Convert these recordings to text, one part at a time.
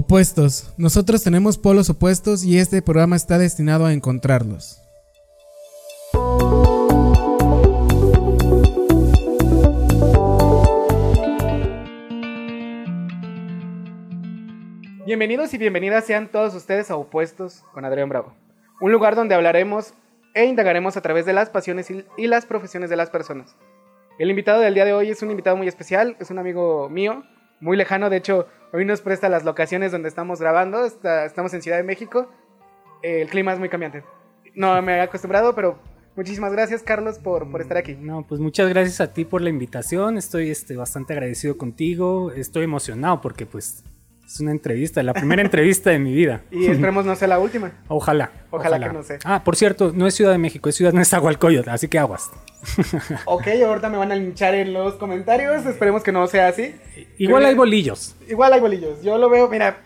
Opuestos. Nosotros tenemos polos opuestos y este programa está destinado a encontrarlos. Bienvenidos y bienvenidas sean todos ustedes a Opuestos con Adrián Bravo. Un lugar donde hablaremos e indagaremos a través de las pasiones y las profesiones de las personas. El invitado del día de hoy es un invitado muy especial, es un amigo mío, muy lejano, de hecho hoy nos presta las locaciones donde estamos grabando, estamos en Ciudad de México, el clima es muy cambiante. No me he acostumbrado, pero muchísimas gracias Carlos por, por, estar aquí. No, pues muchas gracias a ti por la invitación, estoy este, bastante agradecido contigo, estoy emocionado porque pues es una entrevista, la primera entrevista de mi vida. Y esperemos no sea la última. Ojalá, ojalá. que no sea. Ah, por cierto, no es Ciudad de México, es Ciudad Nezahualcóyotl, así que aguas. ok, ahorita me van a linchar en los comentarios, esperemos que no sea así. Igual hay bolillos. Igual hay bolillos, yo lo veo, mira,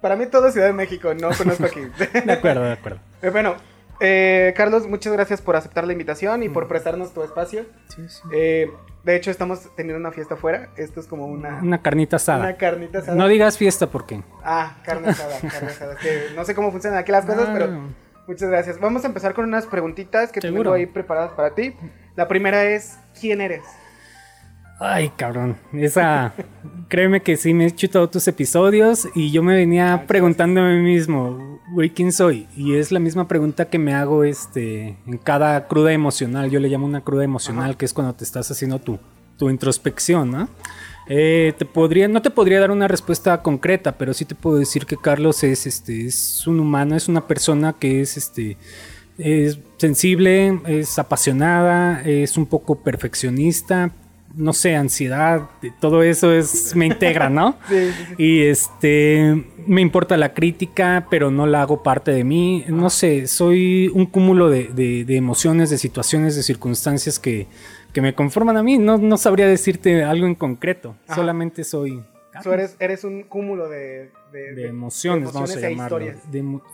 para mí todo es Ciudad de México, no conozco aquí. de acuerdo, de acuerdo. Eh, bueno, eh, Carlos, muchas gracias por aceptar la invitación y por mm. prestarnos tu espacio. Sí, sí. Eh, de hecho, estamos teniendo una fiesta afuera. Esto es como una... Una carnita asada. Una carnita asada. No digas fiesta, ¿por qué? Ah, carne asada, carne asada. no sé cómo funcionan aquí las cosas, pero ah. muchas gracias. Vamos a empezar con unas preguntitas que tengo ahí preparadas para ti. La primera es, ¿quién eres? Ay, cabrón. Esa. créeme que sí me he chutado tus episodios y yo me venía preguntando a mí mismo, güey, ¿quién soy? Y es la misma pregunta que me hago este, en cada cruda emocional. Yo le llamo una cruda emocional, que es cuando te estás haciendo tu, tu introspección, ¿no? Eh, te podría, no te podría dar una respuesta concreta, pero sí te puedo decir que Carlos es, este, es un humano, es una persona que es, este, es sensible, es apasionada, es un poco perfeccionista, no sé, ansiedad, todo eso es, me integra, ¿no? sí, Y este, me importa la crítica, pero no la hago parte de mí. No sé, soy un cúmulo de, emociones, de situaciones, de circunstancias que, me conforman a mí. No, no sabría decirte algo en concreto, solamente soy... Tú eres, eres un cúmulo de, emociones, vamos a e llamarlo.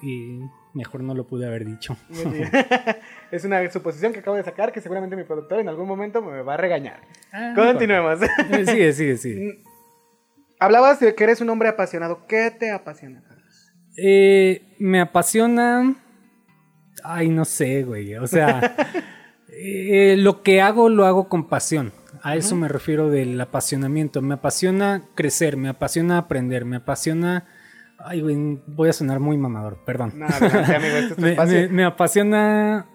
y mejor no lo pude haber dicho. es una suposición que acabo de sacar que seguramente mi productor en algún momento me va a regañar. Ah, Continuemos. sigue, sigue, sigue. Hablabas de que eres un hombre apasionado. ¿Qué te apasiona, Carlos? Eh, me apasiona. Ay, no sé, güey. O sea, eh, lo que hago lo hago con pasión. A eso me refiero del apasionamiento. Me apasiona crecer, me apasiona aprender, me apasiona Ay, güey, voy a sonar muy mamador, perdón. No, amigo, me, me, apasiona.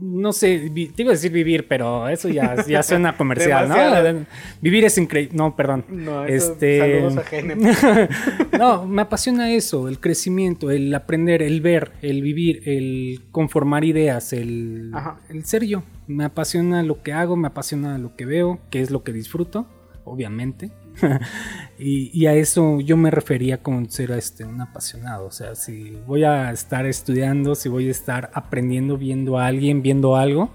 No sé, te iba a decir vivir, pero eso ya, ya suena comercial, ¿no? Vivir es increíble. No, perdón. No, este... saludos a No, me apasiona eso, el crecimiento, el aprender, el ver, el vivir, el conformar ideas, el, el ser yo. Me apasiona lo que hago, me apasiona lo que veo, que es lo que disfruto, obviamente. y, a eso yo me refería con ser este, un apasionado. O sea, si voy a estar estudiando, si voy a estar aprendiendo, viendo a alguien, viendo algo,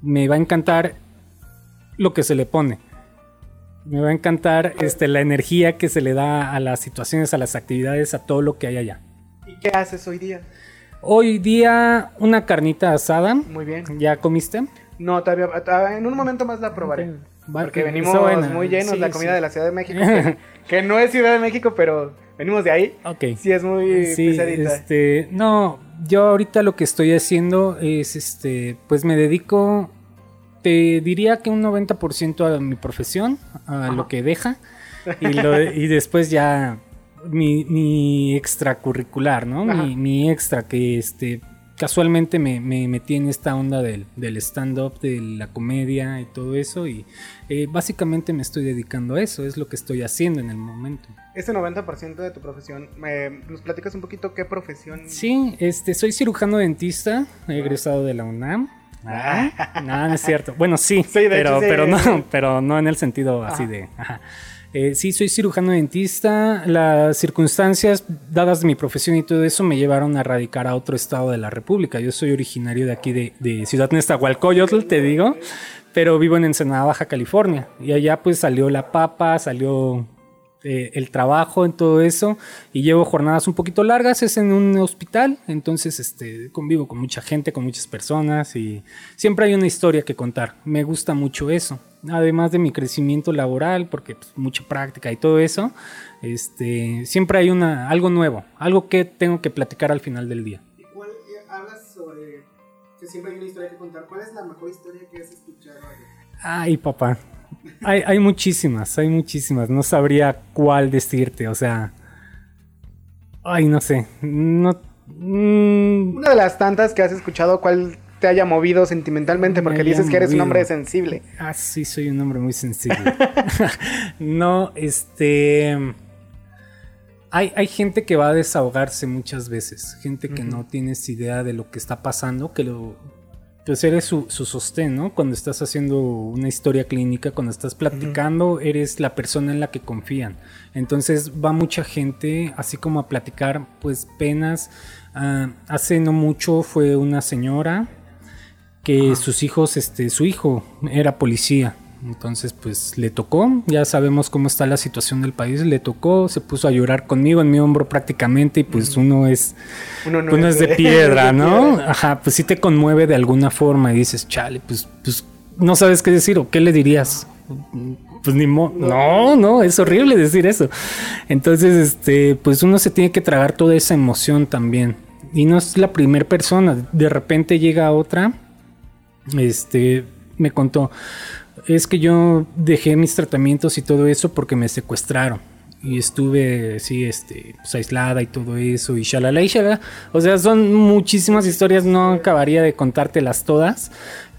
me va a encantar lo que se le pone. Me va a encantar este, la energía que se le da a las situaciones, a las actividades, a todo lo que hay allá. ¿Y qué haces hoy día? Hoy día una carnita asada. Muy bien. ¿Ya comiste? No, todavía. En un momento más la probaré. Porque venimos muy llenos la comida de la Ciudad de México, que, no es Ciudad de México, pero venimos de ahí. Ok. Sí, es muy sí, Este, no, yo ahorita lo que estoy haciendo es, este, pues me dedico, te diría que un 90% a mi profesión, a lo que deja, y, después ya mi, extracurricular, ¿no? Mi, mi, extra que, este, casualmente me, metí en esta onda del, stand-up, de la comedia y todo eso. Y eh, básicamente me estoy dedicando a eso, es lo que estoy haciendo en el momento. Este 90% de tu profesión, ¿nos platicas un poquito qué profesión? Sí, este, soy cirujano dentista, he egresado de la UNAM. Ah, no, no es cierto. Bueno, sí, pero, pero, no, pero no en el sentido así de... Eh, sí, soy cirujano dentista. Las circunstancias, dadas mi profesión y todo eso, me llevaron a radicar a otro estado de la República. Yo soy originario de aquí, de, de Ciudad Nezahualcóyotl, te digo, pero vivo en Ensenada, Baja California. Y allá pues salió la papa, salió eh, el trabajo, en todo eso, y llevo jornadas un poquito largas, es en un hospital, entonces este, convivo con mucha gente, con muchas personas, y siempre hay una historia que contar. Me gusta mucho eso, además de mi crecimiento laboral, porque pues, mucha práctica y todo eso, este, siempre hay una, algo nuevo, algo que tengo que platicar al final del día. ¿Cuál, eh, hablas sobre que siempre hay una historia que contar. ¿Cuál es la mejor historia que has escuchado? Ay, papá, hay, hay muchísimas, hay muchísimas. No sabría cuál decirte, o sea. Ay, no sé. No. mm, Una de las tantas que has escuchado, ¿cuál te haya movido sentimentalmente? Me Porque dices que eres un hombre sensible. Ah, sí, soy un hombre muy sensible. no, este. Hay, hay gente que va a desahogarse muchas veces. Gente que no tienes idea de lo que está pasando, que lo. Pues eres su, su sostén, ¿no? Cuando estás haciendo una historia clínica, cuando estás platicando, eres la persona en la que confían. Entonces va mucha gente, así como a platicar, pues penas. Ah, hace no mucho fue una señora que sus hijos, este, su hijo era policía. Entonces, pues le tocó, ya sabemos cómo está la situación del país, le tocó, se puso a llorar conmigo en mi hombro prácticamente y pues uno es, Uno no uno es de piedra, de ¿no? piedra. Ajá, pues sí te conmueve de alguna forma y dices, chale, pues, pues no sabes qué decir o qué le dirías. Pues ni mo no, no, es horrible decir eso. Entonces, este, pues uno se tiene que tragar toda esa emoción también. Y no es la primera persona, de repente llega otra, este, me contó, es que yo dejé mis tratamientos y todo eso porque me secuestraron. Y estuve así, este, pues aislada y todo eso, y shalala y shalala. O sea, son muchísimas historias, no acabaría de contártelas todas,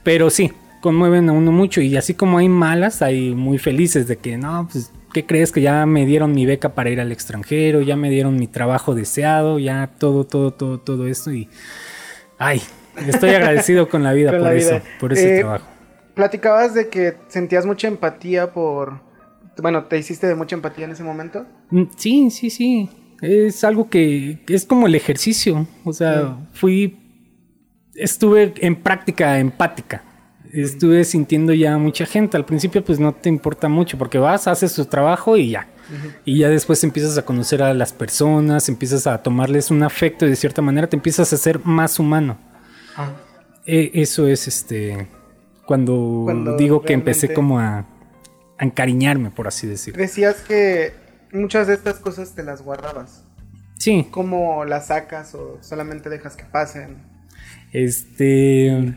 pero sí, conmueven a uno mucho. Y así como hay malas, hay muy felices de que, no, pues, ¿qué crees? Que ya me dieron mi beca para ir al extranjero, ya me dieron mi trabajo deseado, ya todo, todo, todo, todo esto. Y, ay, estoy agradecido con la vida Con por la eso, vida. por ese Eh, trabajo. Platicabas de que sentías mucha empatía por... Bueno, ¿te hiciste de mucha empatía en ese momento? Mm, Sí, sí, sí. Es algo que es como el ejercicio. O sea, fui. Estuve en práctica empática. Estuve sintiendo ya mucha gente. Al principio, pues no te importa mucho porque vas, haces tu trabajo y ya. Y ya después empiezas a conocer a las personas, empiezas a tomarles un afecto y de cierta manera te empiezas a ser más humano. Ah. E- eso es este. Cuando, Cuando digo que empecé como a, a encariñarme, por así decirlo. Decías que muchas de estas cosas te las guardabas. Sí, ¿Cómo las sacas o solamente dejas que pasen? este.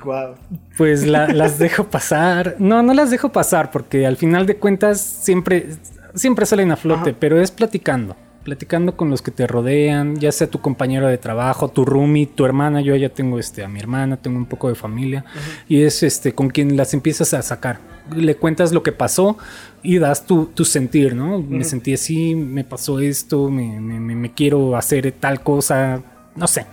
Pues la- las dejo pasar. No, no las dejo pasar porque al final de cuentas siempre, siempre salen a flote, Ajá. pero es platicando. Platicando con los que te rodean, ya sea tu compañero de trabajo, tu roomie, tu hermana. Yo ya tengo este, a mi hermana, tengo un poco de familia. Y es este con quien las empiezas a sacar. Le cuentas lo que pasó y das tu, tu sentir, ¿no? Me sentí así, me pasó esto, me, me- me- me quiero hacer tal cosa, no sé,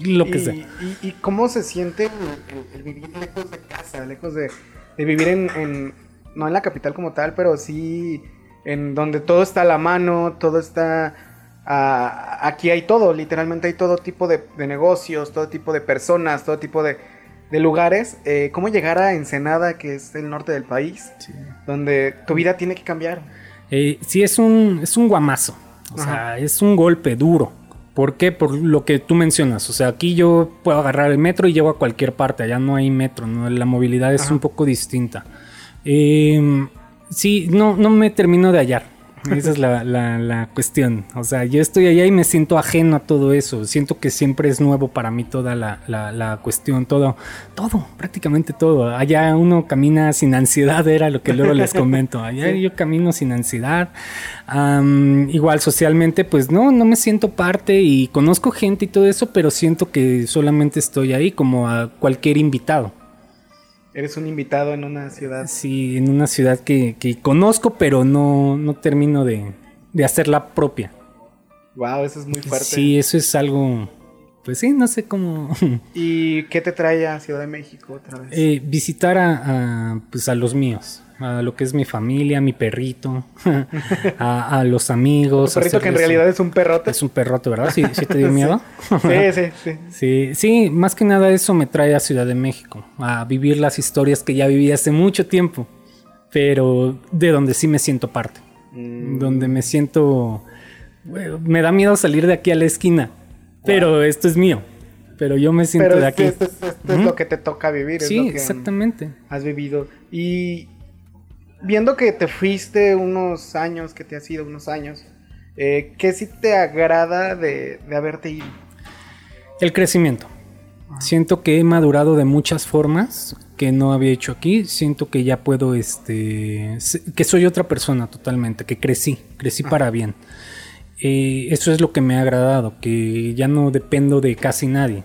lo que y, sea. y- y cómo se siente el, el- el vivir lejos de casa, lejos de, de vivir en, en- no en la capital como tal, pero sí en donde todo está a la mano, todo está... aquí hay todo, literalmente hay todo tipo de, de negocios, todo tipo de personas, todo tipo de, de lugares. Eh, ¿Cómo llegar a Ensenada, que es el norte del país, donde tu vida tiene que cambiar? Eh, sí, es un, es un guamazo. O Ajá. sea, es un golpe duro. ¿Por qué? Por lo que tú mencionas. O sea, aquí yo puedo agarrar el metro y llego a cualquier parte. Allá no hay metro, ¿no? La movilidad es Ajá. un poco distinta. Eh, sí, no, no me termino de hallar. Esa es la, la- la cuestión. O sea, yo estoy allá y me siento ajeno a todo eso. Siento que siempre es nuevo para mí toda la, la- la cuestión, todo, todo, prácticamente todo. Allá uno camina sin ansiedad, era lo que luego les comento. Allá Sí. yo camino sin ansiedad. Am, igual socialmente, pues no, no me siento parte y conozco gente y todo eso, pero siento que solamente estoy ahí como a cualquier invitado. Eres un invitado en una ciudad. Sí, en una ciudad que, que conozco, pero no, no termino de, de hacerla propia. Wow, eso es muy fuerte. Sí, eso es algo, pues sí, no sé cómo ¿Y qué te trae a Ciudad de México otra vez? eh, visitar a, a, pues a los míos, a lo que es mi familia, mi perrito, a, a los amigos. Un perrito que en realidad es un perrote. es un perrote, ¿verdad? ¿Sí, sí te dio miedo? Sí, sí, sí. Sí, sí, más que nada eso me trae a Ciudad de México, a vivir las historias que ya viví hace mucho tiempo, pero de donde sí me siento parte. Mm. donde me siento... Me da miedo salir de aquí a la esquina, pero esto es mío. Pero yo me siento Pero de aquí. esto, es, esto es lo que te toca vivir. es sí, lo que exactamente. Has vivido. Y viendo que te fuiste unos años, que te has ido unos años, eh, ¿qué sí te agrada de, de haberte ido? El crecimiento. Siento que he madurado de muchas formas que no había hecho aquí. Siento que ya puedo, este, que soy otra persona totalmente, que crecí, crecí para bien. Eh, eso es lo que me ha agradado, que ya no dependo de casi nadie,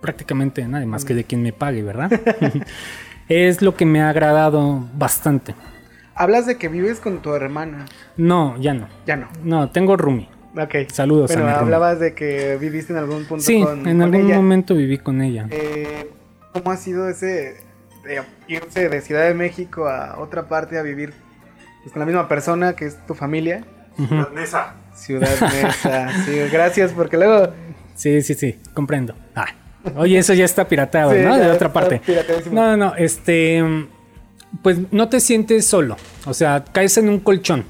prácticamente de nadie, más que de quien me pague, ¿verdad? es lo que me ha agradado bastante. Hablas de que vives con tu hermana. No, ya no. Ya no. No, tengo roomie. Ok. Saludos Bueno, a mi roomie. hablabas de que viviste en algún punto Sí, con, en con algún ella. momento viví con ella. Eh, ¿Cómo ha sido ese de irse de Ciudad de México a otra parte a vivir pues, con la misma persona que es tu familia? Ujú. Ciudad Neza. sí, gracias porque luego... Sí, sí, sí, comprendo. Ah, oye, eso ya está piratado, Sí, ¿no? De otra parte. No, no, este. Pues no te sientes solo. O sea, caes en un colchón.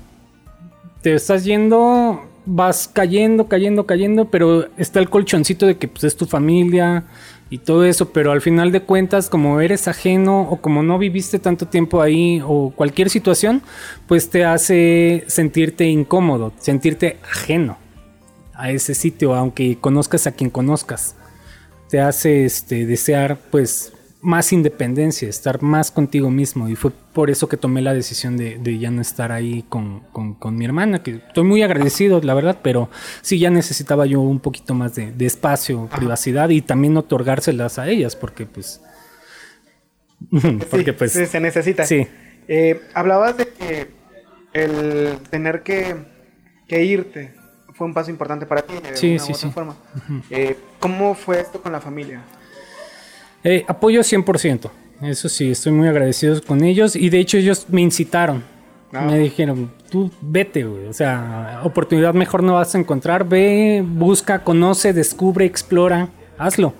Te estás yendo, vas cayendo, cayendo, cayendo, pero está el colchoncito de que pues, es tu familia y todo eso. Pero al final de cuentas, como eres ajeno o como no viviste tanto tiempo ahí o cualquier situación, pues te hace sentirte incómodo, sentirte ajeno a ese sitio, aunque conozcas a quien conozcas. Te hace este, desear pues más independencia, estar más contigo mismo. Y fue por eso que tomé la decisión de, de ya no estar ahí con, con- con mi hermana, que estoy muy agradecido, la verdad, pero sí ya necesitaba yo un poquito más de, de espacio, privacidad y también otorgárselas a ellas, porque pues... porque Sí, pues... sí, se necesita. Sí. Eh, hablabas de que el tener que, que irte fue un paso importante para ti de Sí, una sí, u otra sí. forma. Eh, ¿Cómo fue esto con la familia? Eh, apoyo 100%. Eso sí, estoy muy agradecido con ellos. Y de hecho ellos me incitaron. Ah. Me dijeron, tú vete, güey. O sea, oportunidad mejor no vas a encontrar. Ve, busca, conoce, descubre, explora. Hazlo.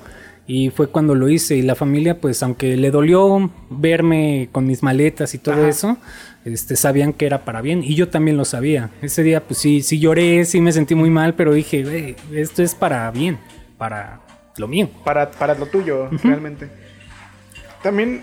Y fue cuando lo hice. Y la familia, pues, aunque le dolió verme con mis maletas y todo Ajá. eso, este, sabían que era para bien. Y yo también lo sabía. Ese día, pues sí, sí lloré, sí me sentí muy mal, pero dije, esto es para bien, para lo mío. Para, para lo tuyo, realmente. También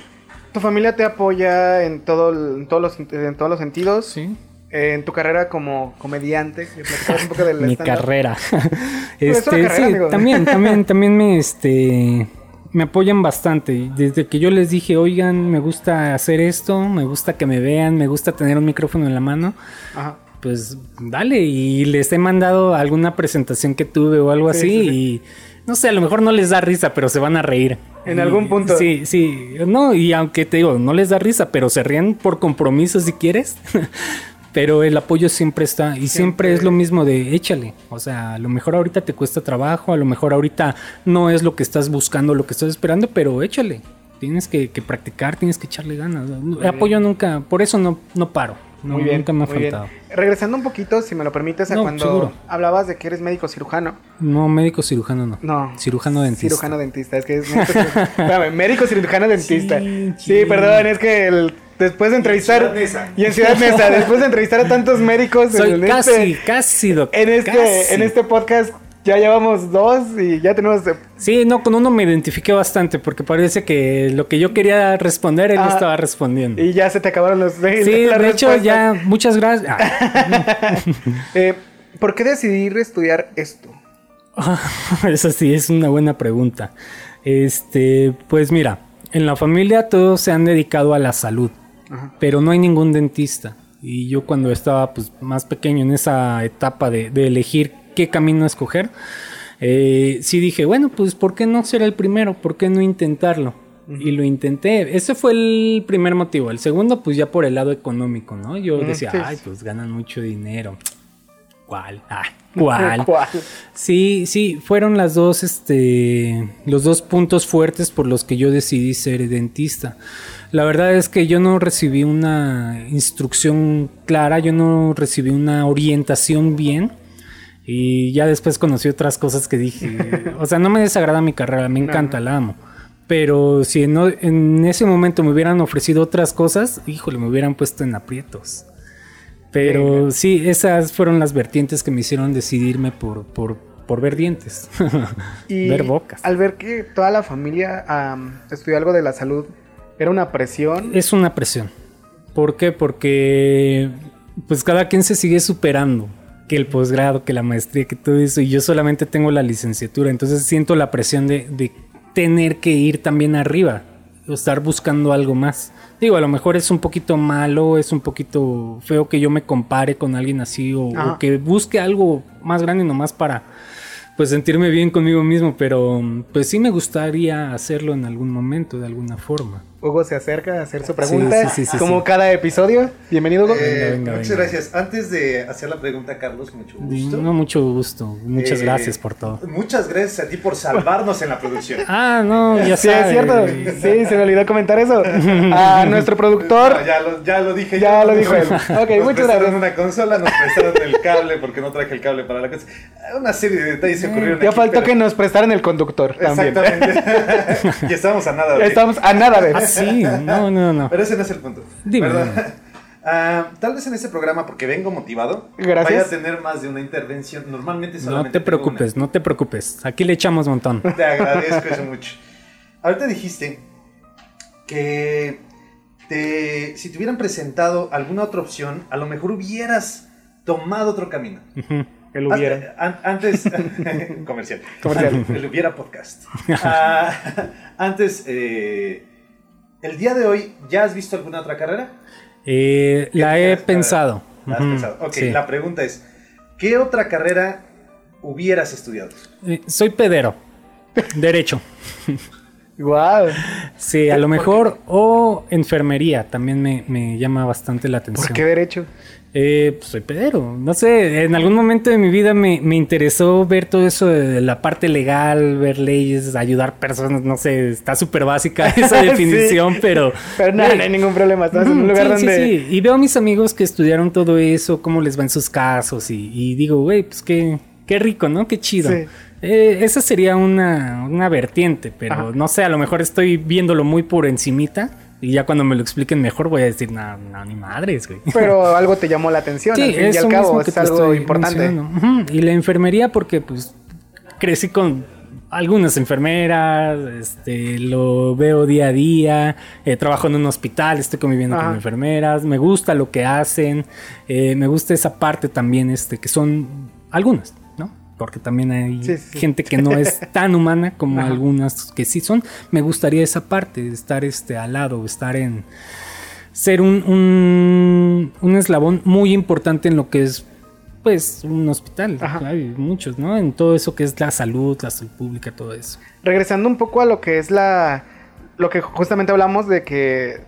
tu familia te apoya en, todo, en, todos, los, en todos los sentidos. Sí. Eh, en tu carrera como comediante. que platicabas un poco del mi carrera. es este, carrera, sí, también, también, también me, este, me apoyan bastante. Desde que yo les dije, oigan, me gusta hacer esto, me gusta que me vean, me gusta tener un micrófono en la mano, Ajá. pues dale. Y les he mandado alguna presentación que tuve o algo Sí, así sí, sí. y no sé, a lo mejor no les da risa, pero se van a reír. En Y- algún punto. Sí, sí. No, y aunque te digo, no les da risa, pero se ríen por compromiso si quieres. pero el apoyo siempre está. Y siempre. Siempre. es lo mismo de échale. O sea, a lo mejor ahorita te cuesta trabajo, a lo mejor ahorita no es lo que estás buscando, lo que estás esperando, pero échale. Tienes que, que practicar, tienes que echarle ganas. apoyo nunca, por eso no, no paro. No, muy bien. nunca me ha muy bien. faltado. Regresando un poquito, si me lo permites, a No, cuando seguro. hablabas de que eres médico cirujano. No, médico cirujano no. No. Cirujano dentista. Cirujano dentista, es que es médico cirujano. Espérame, médico cirujano dentista. Sí, Sí, sí. perdón, es que el- después de entrevistar. Y en Ciudad Neza, después de entrevistar a tantos médicos Soy en, casi, este, casi, doctor. en, este, casi. en este podcast, ya llevamos dos y ya tenemos. Sí, no, con uno me identifiqué bastante porque parece que lo que yo quería responder él no Ah, estaba respondiendo. Y ya se te acabaron los. sí, las de hecho ya, muchas gracias. Ah, Eh, ¿Por qué decidir estudiar esto? Esa sí es una buena pregunta. Este, pues mira, en la familia todos se han dedicado a la salud, Ajá. pero no hay ningún dentista. Y yo cuando estaba pues, más pequeño en esa etapa de, de elegir qué camino escoger, eh, sí dije, bueno, pues ¿por qué no ser el primero? ¿Por qué no intentarlo? Y lo intenté. Ese fue el primer motivo. El segundo, pues ya por el lado económico, ¿no? Yo decía, sí, ay, pues ganan mucho dinero. ¿Cuál? Ah, ¿cuál? ¿Cuál? Sí, sí, fueron las dos, este, los dos puntos fuertes por los que yo decidí ser dentista. La verdad es que yo no recibí una instrucción clara, yo no recibí una orientación bien. Y ya después conocí otras cosas que dije, o sea, no me desagrada mi carrera, me encanta, la amo. Pero si no, en ese momento me hubieran ofrecido otras cosas, híjole, me hubieran puesto en aprietos. Pero sí, esas fueron las vertientes que me hicieron decidirme por, por, por ver dientes, Y ver bocas. al ver que toda la familia am, estudió algo de la salud, era una presión. Es una presión. ¿Por qué? Porque pues cada quien se sigue superando. Que el posgrado, que la maestría, que todo eso. Y yo solamente tengo la licenciatura. Entonces siento la presión de, de tener que ir también arriba. O estar buscando algo más. Digo, a lo mejor es un poquito malo, es un poquito feo que yo me compare con alguien así. O, o que busque algo más grande nomás para pues sentirme bien conmigo mismo. Pero pues sí me gustaría hacerlo en algún momento, de alguna forma. Hugo se acerca a hacer su pregunta. sí, sí, sí, como sí. cada episodio. Bienvenido, Hugo. Eh, venga, muchas venga. gracias. Antes de hacer la pregunta, Carlos, mucho gusto. No, mucho gusto. Muchas Eh, gracias por todo. Muchas gracias a ti por salvarnos en la producción. Ah, no, ya sí, sabes. es cierto. Sí, se me olvidó comentar eso. A nuestro productor. No, ya, lo, ya lo dije Ya yo. lo dijo él. Ok, nos muchas prestaron gracias. una consola, nos prestaron el cable porque no traje el cable para la cosa. Una serie de detalles se ocurrieron Ya aquí, faltó pero- que nos prestaran el conductor también. Exactamente. y estábamos a nada. Ya de- estamos a nada de sí, no, no, no. Pero ese no es el punto. Dime. Ah, tal vez en este programa, porque vengo motivado, Gracias. vaya a tener más de una intervención. Normalmente No solamente te tengo una. preocupes, no te preocupes. Aquí le echamos montón. Te agradezco eso mucho. Ahorita dijiste que te, si te hubieran presentado alguna otra opción, a lo mejor hubieras tomado otro camino. El hubiera. Antes, an- antes comercial. Comercial. El hubiera podcast. Ah, antes, eh, el día de hoy, ¿ya has visto alguna otra carrera? Eh, ¿Qué la he pensado. ¿La has Ujú, pensado? Ok, sí. la pregunta es, ¿qué otra carrera hubieras estudiado? Eh, soy pedero. Derecho. Wow. Sí, a lo mejor. O enfermería. También me, me llama bastante la atención. ¿Por qué derecho? Eh, pues soy pedero. No sé, en algún momento de mi vida me, me interesó ver todo eso de la parte legal, ver leyes, ayudar personas. No sé, está súper básica esa Sí. definición, pero. Pero no, no hay ningún problema. Estás en un lugar sí, sí, donde. sí. Y veo a mis amigos que estudiaron todo eso, cómo les va en sus casos. Y, y digo, güey, pues qué, qué rico, ¿no? Qué chido. Sí. Eh, esa sería una, una vertiente, pero Ajá. no sé, a lo mejor estoy viéndolo muy por encimita. Y ya cuando me lo expliquen mejor voy a decir, no, no, ni madres, güey. Pero algo te llamó la atención. al fin y al cabo es algo importante. Y la enfermería porque pues crecí con algunas enfermeras, este, lo veo día a día, eh, trabajo en un hospital, estoy conviviendo Ajá. con enfermeras, me gusta lo que hacen, eh, me gusta esa parte también, este, que son algunas. Porque también hay Sí, sí. gente que no es tan humana como Ajá. algunas que sí son. Me gustaría esa parte, estar este, al lado, estar en, ser un, un, un eslabón muy importante en lo que es pues un hospital. Ajá. Hay muchos, ¿no? En todo eso que es la salud, la salud pública, todo eso. Regresando un poco a lo que es la. Lo que justamente hablamos de que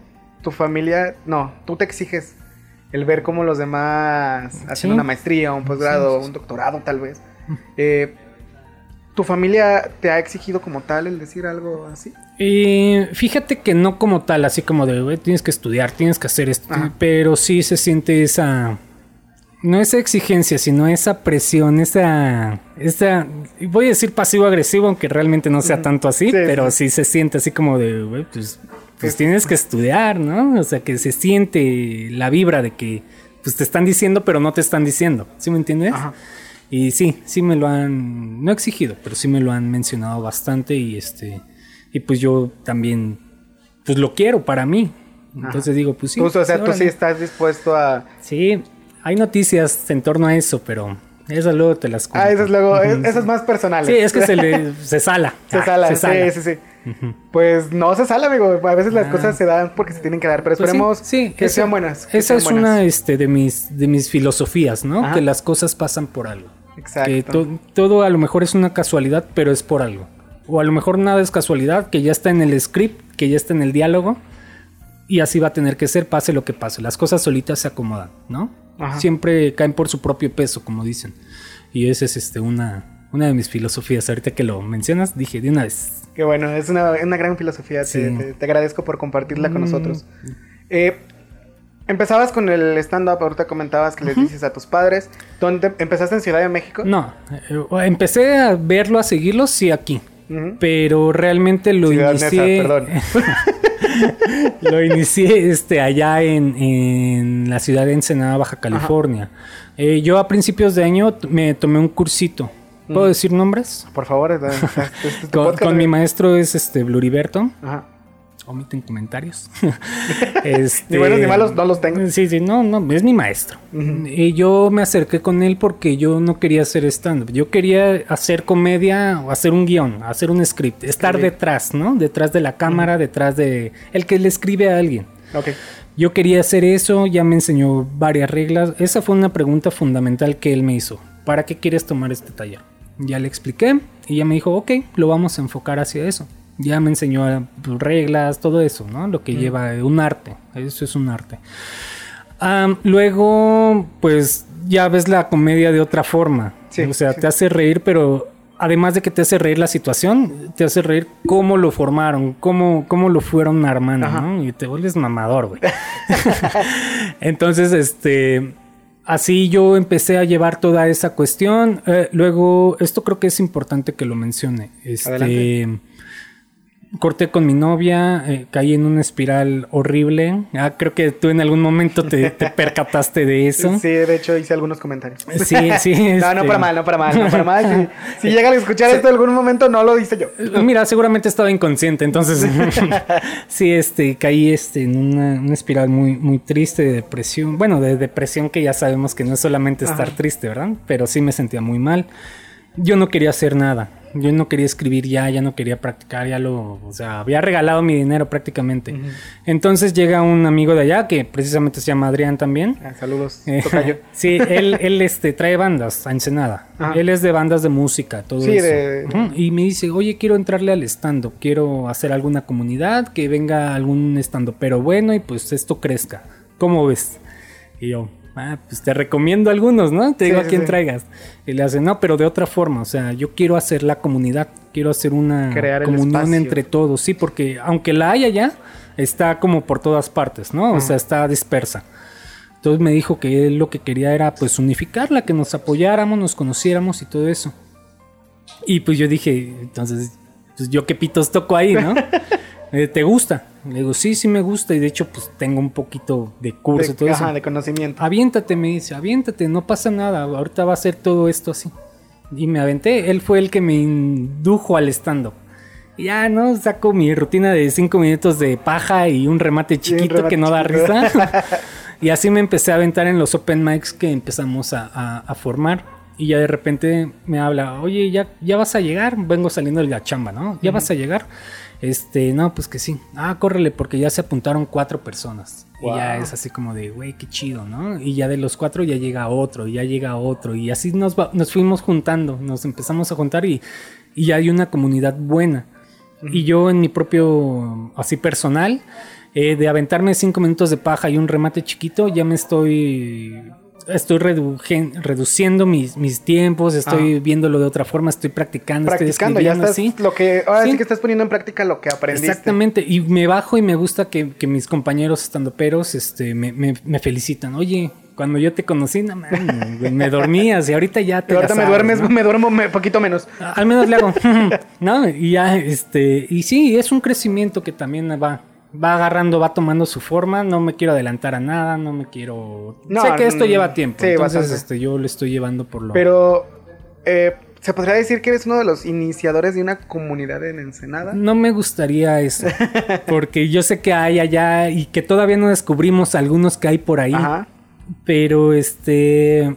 tu familia. No, tú te exiges el ver cómo los demás hacen Sí. una maestría, un posgrado, Sí, sí, sí. un doctorado, tal vez. Eh, ¿Tu familia te ha exigido como tal el decir algo así? Y fíjate que no como tal, así como de, tienes que estudiar, tienes que hacer esto, Ajá. pero sí se siente esa, no esa exigencia, sino esa presión, esa, esa, voy a decir pasivo-agresivo, aunque realmente no sea tanto así, Sí, pero sí. sí se siente así como de, pues, pues tienes que estudiar, ¿no? O sea, que se siente la vibra de que, pues te están diciendo, pero no te están diciendo, ¿sí me entiendes? Ajá. Y sí, sí me lo han, no exigido, pero sí me lo han mencionado bastante y este, y pues yo también, pues lo quiero para mí. Entonces digo, pues sí. Tú, o sea, tú órale. sí estás dispuesto a. Sí, hay noticias en torno a eso, pero esas luego te las cuento. Ah, eso es luego. es- Ujú. Eso es más personal. Sí, es que se le, se sala. Se Ah, sala, se sala. sí, sí, Pues no se sala, amigo. A veces las Ah. cosas se dan porque se tienen que dar, pero Pues sí, esperemos sí, que esa- sean buenas. que Esa sean es buenas. una este, de, mis, de mis filosofías, ¿no? Ajá. Que las cosas pasan por algo. Exacto. Que to- todo a lo mejor es una casualidad, pero es por algo. O a lo mejor nada es casualidad, que ya está en el script, que ya está en el diálogo. Y así va a tener que ser, pase lo que pase. Las cosas solitas se acomodan, ¿no? Ajá. Siempre caen por su propio peso, como dicen. Y esa es este, una, una de mis filosofías. Ahorita que lo mencionas, dije de una vez. Qué bueno, es una, una gran filosofía. Te- Sí. Te, te agradezco por compartirla con Mm. nosotros. Eh, empezabas con el stand-up, ahorita comentabas que les dices a tus padres. ¿Dónde empezaste en Ciudad de México? No, eh, empecé a verlo, a seguirlo, sí, aquí. Pero realmente lo Ciudad inicié. Perdón. lo inicié este, allá en, en la ciudad de Ensenada, Baja California. Eh, yo a principios de año me tomé un cursito. ¿Puedo Mm. decir nombres? Por favor, este- este es tu Con, podcast, con mi maestro es este Bluriberto. Ajá. Omiten comentarios. este, Ni buenos ni malos, no los tengo. Sí, sí, no, no, es mi maestro. Y yo me acerqué con él porque yo no quería hacer stand-up. Yo quería hacer comedia o hacer un guion, hacer un script, estar detrás, ¿no? Detrás de la cámara, detrás de el que le escribe a alguien. Ok. Yo quería hacer eso, ya me enseñó varias reglas. Esa fue una pregunta fundamental que él me hizo. ¿Para qué quieres tomar este taller? Ya le expliqué y ya me dijo, ok, lo vamos a enfocar hacia eso. Ya me enseñó eh, pues, reglas, todo eso, ¿no? Lo que lleva eh, un arte. Eso es un arte. Am, luego, pues ya ves la comedia de otra forma. Sí, o sea, sí. te hace reír, pero además de que te hace reír la situación, te hace reír cómo lo formaron, cómo, cómo lo fueron armando. Y te vuelves mamador, güey. Entonces, este, así yo empecé a llevar toda esa cuestión. Eh, luego, esto creo que es importante que lo mencione. Este. Corté con mi novia, eh, caí en una espiral horrible. Ah, creo que tú en algún momento te, te percataste de eso. Sí, de hecho hice algunos comentarios. Sí, sí. No, no este- para mal, no para mal, no para mal. Si, si llegan a escuchar esto en algún momento, no lo hice yo. Mira, seguramente estaba inconsciente, entonces sí, este, caí este, en una, una espiral muy, muy triste de depresión. Bueno, de depresión que ya sabemos que no es solamente estar Ajá. triste, ¿verdad? Pero sí me sentía muy mal. Yo no quería hacer nada. Yo no quería escribir ya, ya no quería practicar, ya lo, o sea, había regalado mi dinero prácticamente. Entonces llega un amigo de allá que precisamente se llama Adrián también. Ah, saludos, Eh, tocayo. sí, él, él este, trae bandas a Ensenada. Ajá. Él es de bandas de música, todo Sí, eso. de-. Y me dice, oye, quiero entrarle al stand quiero hacer alguna comunidad, que venga algún stand pero bueno y pues esto crezca. ¿Cómo ves? Y yo, ah, pues te recomiendo algunos, ¿no? Te digo Sí, a quién sí. traigas. Y le hace, no, pero de otra forma, o sea, yo quiero hacer la comunidad, quiero hacer una Crear comunión entre todos, sí, porque aunque la haya ya, está como por todas partes, ¿no? O sea, está dispersa. Entonces me dijo que él lo que quería era pues unificarla, que nos apoyáramos, nos conociéramos y todo eso. Y pues yo dije, entonces, pues yo qué pitos toco ahí, ¿no? Eh, ¿Te gusta? Le digo, sí, sí me gusta y de hecho pues tengo un poquito de curso y De, todo ajá, eso. de conocimiento. Aviéntate, me dice, aviéntate, no pasa nada, ahorita va a ser todo esto así. Y me aventé, él fue el que me indujo al stand-up. Ya, ¿no? Saco mi rutina de cinco minutos de paja y un remate chiquito remate que no da chiquito. risa. y así me empecé a aventar en los open mics que empezamos a, a- a formar. Y ya de repente me habla, oye, ya, ya vas a llegar, vengo saliendo de la chamba, ¿no? Ya vas a llegar. Este, no, pues que sí. Ah, córrele, porque ya se apuntaron cuatro personas. Y ya es así como de, güey, qué chido, ¿no? Y ya de los cuatro ya llega otro, y ya llega otro. Y así nos, va- nos fuimos juntando, nos empezamos a juntar y, y ya hay una comunidad buena. Y yo en mi propio, así personal, eh, de aventarme cinco minutos de paja y un remate chiquito, ya me estoy, estoy reduciendo mis, mis tiempos, estoy viendo de otra forma, estoy practicando, Practicando, estoy ya estás así. lo que ahora sí. Sí. que estás poniendo en práctica lo que aprendiste. Exactamente, y me bajo y me gusta que, que mis compañeros estandoperos este, me, me, me felicitan. Oye, cuando yo te conocí, no güey, me dormías y ahorita ya te Y ahorita me duermes, ¿no? me duermo me- poquito menos. Al menos le hago, ¿no? Y ya, este, y sí, es un crecimiento que también va, va agarrando, va tomando su forma. No me quiero adelantar a nada, no me quiero. No, sé que esto mm, lleva tiempo, sí, entonces este, yo le estoy llevando por lo. Pero eh, se podría decir que eres uno de los iniciadores de una comunidad en Ensenada. No me gustaría eso, porque yo sé que hay allá y que todavía no descubrimos algunos que hay por ahí. Ajá. Pero este.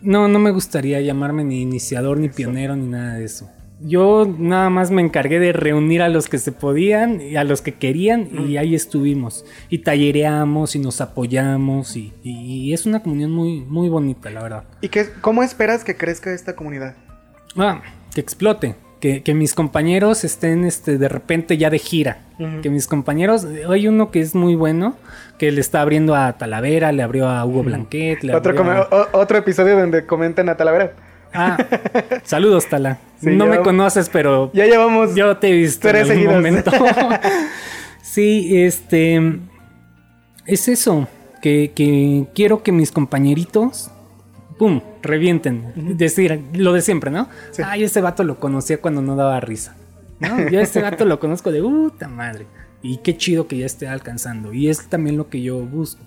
No, no me gustaría llamarme ni iniciador, ni pionero, ni nada de eso. Yo nada más me encargué de reunir a los que se podían y a los que querían y ahí estuvimos. Y tallereamos y nos apoyamos y, y es una comunión muy, muy bonita, la verdad. ¿Y qué, cómo esperas que crezca esta comunidad? Ah, que explote. Que, que mis compañeros estén este, de repente ya de gira. Que mis compañeros, hay uno que es muy bueno, que le está abriendo a Talavera, le abrió a Hugo Blanquet, le Otro, abrió a- otro episodio donde comentan a Talavera. Ah, saludos, Tala. Sí, no me conoces, pero Ya llevamos. yo te he visto en algún seguidos. momento. sí, este. Es eso. Que, que quiero que mis compañeritos. ¡Pum! Revienten. Decir lo de siempre, ¿no? Sí. Ay, ese vato lo conocía cuando no daba risa. ¿no? Yo a ese vato lo conozco de puta madre. Y qué chido que ya esté alcanzando. Y es también lo que yo busco.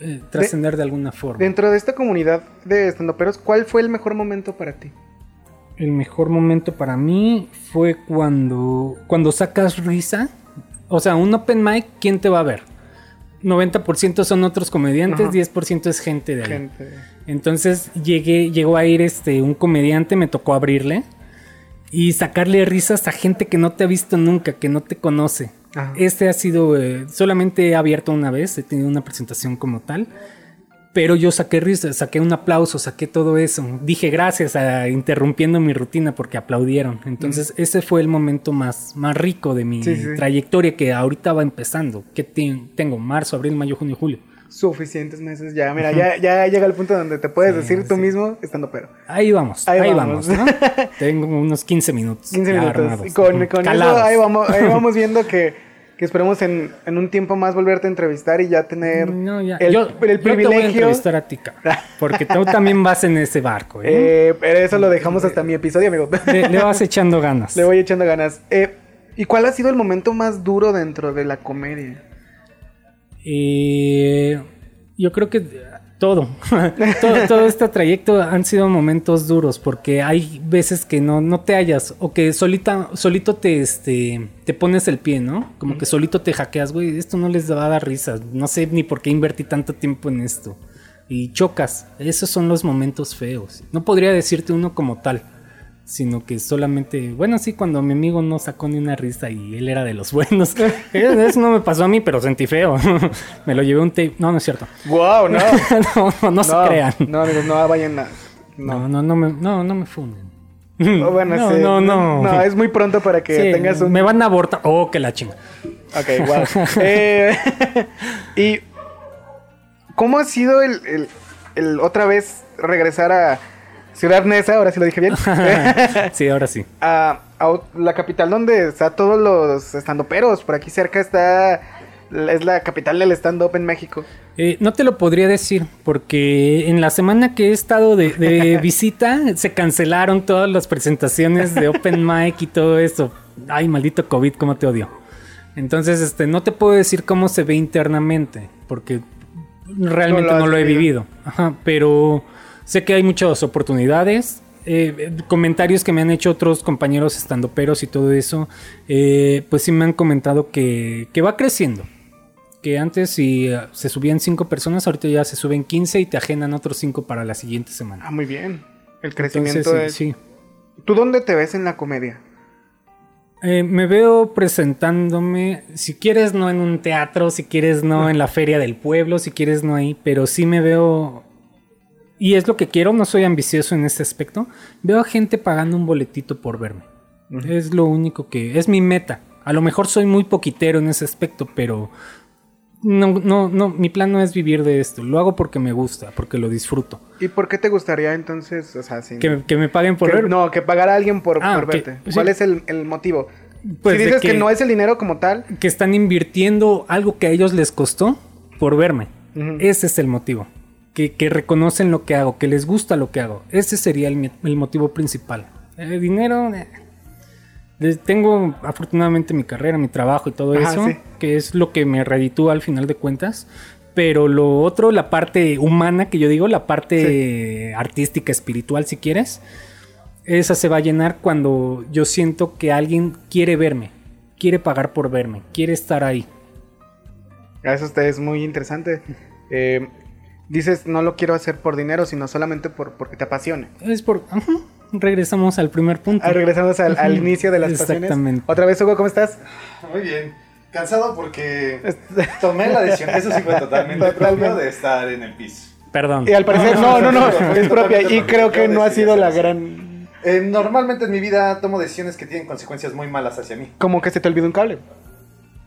Eh, trascender de, alguna forma. Dentro de esta comunidad de estandoperos, ¿cuál fue el mejor momento para ti? El mejor momento para mí fue cuando, cuando sacas risa. O sea, un open mic, ¿quién te va a ver? 90% son otros comediantes, Ajá. 10% es gente de ahí. Gente. Entonces llegué, llegó a ir este, un comediante, me tocó abrirle y sacarle risas a gente que no te ha visto nunca, que no te conoce. Ajá. Este ha sido, eh, solamente he abierto una vez, he tenido una presentación como tal, pero yo saqué risas, saqué un aplauso, saqué todo eso. Dije gracias a interrumpiendo mi rutina porque aplaudieron. Entonces ese fue el momento más, más rico de mi Sí, sí. trayectoria que ahorita va empezando. Que te- tengo marzo, abril, mayo, junio, julio. Suficientes meses ya. Mira, ya, ya llega el punto donde te puedes Sí, decir tú sí. mismo estando pero. Ahí vamos, Ahí ahí, vamos. vamos. ¿no? Tengo unos 15 minutos. 15 ya minutos. armados. Con, con eso ahí vamos, ahí vamos viendo que, que esperemos en, en un tiempo más volverte a entrevistar y ya tener No, ya. el, yo, el yo te voy a privilegio. entrevistar a ti, cabrón, Porque tú también vas en ese barco, ¿eh? Eh, pero eso lo dejamos hasta mi episodio, amigo. Le, le vas echando ganas. Le voy echando ganas. Eh, ¿Y cuál ha sido el momento más duro dentro de la comedia? Eh, yo creo que todo. todo, todo este trayecto han sido momentos duros porque hay veces que no, no te hallas o que solita, solito te, este, te pones el pie, ¿no? Como que solito te hackeas, güey, esto no les va a dar risa. No sé ni por qué invertí tanto tiempo en esto. Y chocas. Esos son los momentos feos. No podría decirte uno como tal. Sino que solamente, bueno, sí, cuando mi amigo no sacó ni una risa y él era de los buenos. Eso no me pasó a mí, pero sentí feo. me lo llevé un tape. No, no es cierto. ¡Wow! No. no, no, no se crean. No, amigos, no vayan a. No, no, no me, no, no me funden. Oh, bueno, no, sí. no, no. No, es muy pronto para que Sí, tengas un. Me van a abortar. Oh, que la chinga. Ok, wow. Eh, y. ¿Cómo ha sido el, el- el otra vez regresar a Ciudad Neza? Ahora sí lo dije bien. sí, ahora sí. a, a la capital donde está todos los estandoperos. Por aquí cerca está. Es la capital del stand-up en México. Eh, no te lo podría decir porque en la semana que he estado de, de visita se cancelaron todas las presentaciones de Open Mic y todo eso. Ay, maldito COVID, cómo te odio. Entonces, este, no te puedo decir cómo se ve internamente porque realmente No lo no lo, he vivido. vivido. Ajá, pero sé que hay muchas oportunidades. eh, comentarios que me han hecho otros compañeros estandoperos y todo eso, eh, pues sí me han comentado que, que va creciendo que antes si eh, se subían 5 personas, ahorita ya se suben 15 y te agendan otros 5 para la siguiente semana. Ah, muy bien. El crecimiento Entonces, es. sí, sí. ¿Tú dónde te ves en la comedia? Eh, me veo presentándome, si quieres no en un teatro, si quieres no en la feria del pueblo, si quieres no ahí, pero sí me veo, y es lo que quiero, no soy ambicioso en este aspecto, veo a gente pagando un boletito por verme. Es lo único que, es mi meta. A lo mejor soy muy poquitero en ese aspecto, pero no, no, no, mi plan no es vivir de esto, lo hago porque me gusta, porque lo disfruto. ¿Y por qué te gustaría entonces, o sea, sin- Que, que me paguen por que- ver. No, que pagar a alguien por, Ah, por que- verte. sí. ¿Cuál es el, el motivo? Pues si dices que... no es el dinero como tal, que están invirtiendo algo que a ellos les costó por verme. Ese es el motivo. Que, que reconocen lo que hago, que les gusta lo que hago. Ese sería el, el motivo principal. El dinero... eh, Tengo afortunadamente mi carrera, mi trabajo y todo Ajá, eso, sí. que es lo que me reditúa al final de cuentas. Pero lo otro, la parte humana que yo digo, la parte artística, espiritual, si quieres, esa se va a llenar cuando yo siento que alguien quiere verme, quiere pagar por verme, quiere estar ahí. eso está- es muy interesante. Eh, dices, no lo quiero hacer por dinero, sino solamente por, porque te apasione. Es por. ajá, regresamos al primer punto. Ah, regresamos al, al inicio de las pasiones. Exactamente. Otra vez, Hugo, ¿cómo estás? Muy bien. Cansado porque tomé la decisión, eso sí fue totalmente Totalmente. propio de estar en el piso. Perdón. Y al parecer, no, no, no, no, es propia. Y creo que no ha sido la gran... Eh, normalmente en mi vida tomo decisiones que tienen consecuencias muy malas hacia mí. Como que se te olvidó un cable.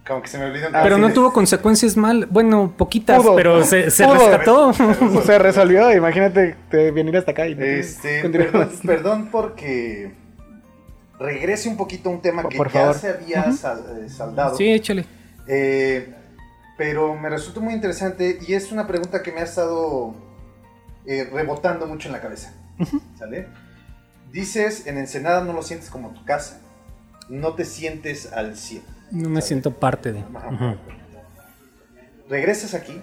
Como que se me olvidan. Pero Ah, no sí. tuvo consecuencias mal. Bueno, poquitas, Pudo. pero se, se Pudo. rescató. Se resolvió, imagínate te venir hasta acá y Este, perdón, perdón porque regrese un poquito a un tema Por- que por ya favor. se había sal- eh, saldado. sí, échale. Eh, pero me resultó muy interesante y es una pregunta que me ha estado eh, rebotando mucho en la cabeza. ¿Sale? Dices, en Ensenada no lo sientes como tu casa, no te sientes al 100. No me siento parte de. Regresas aquí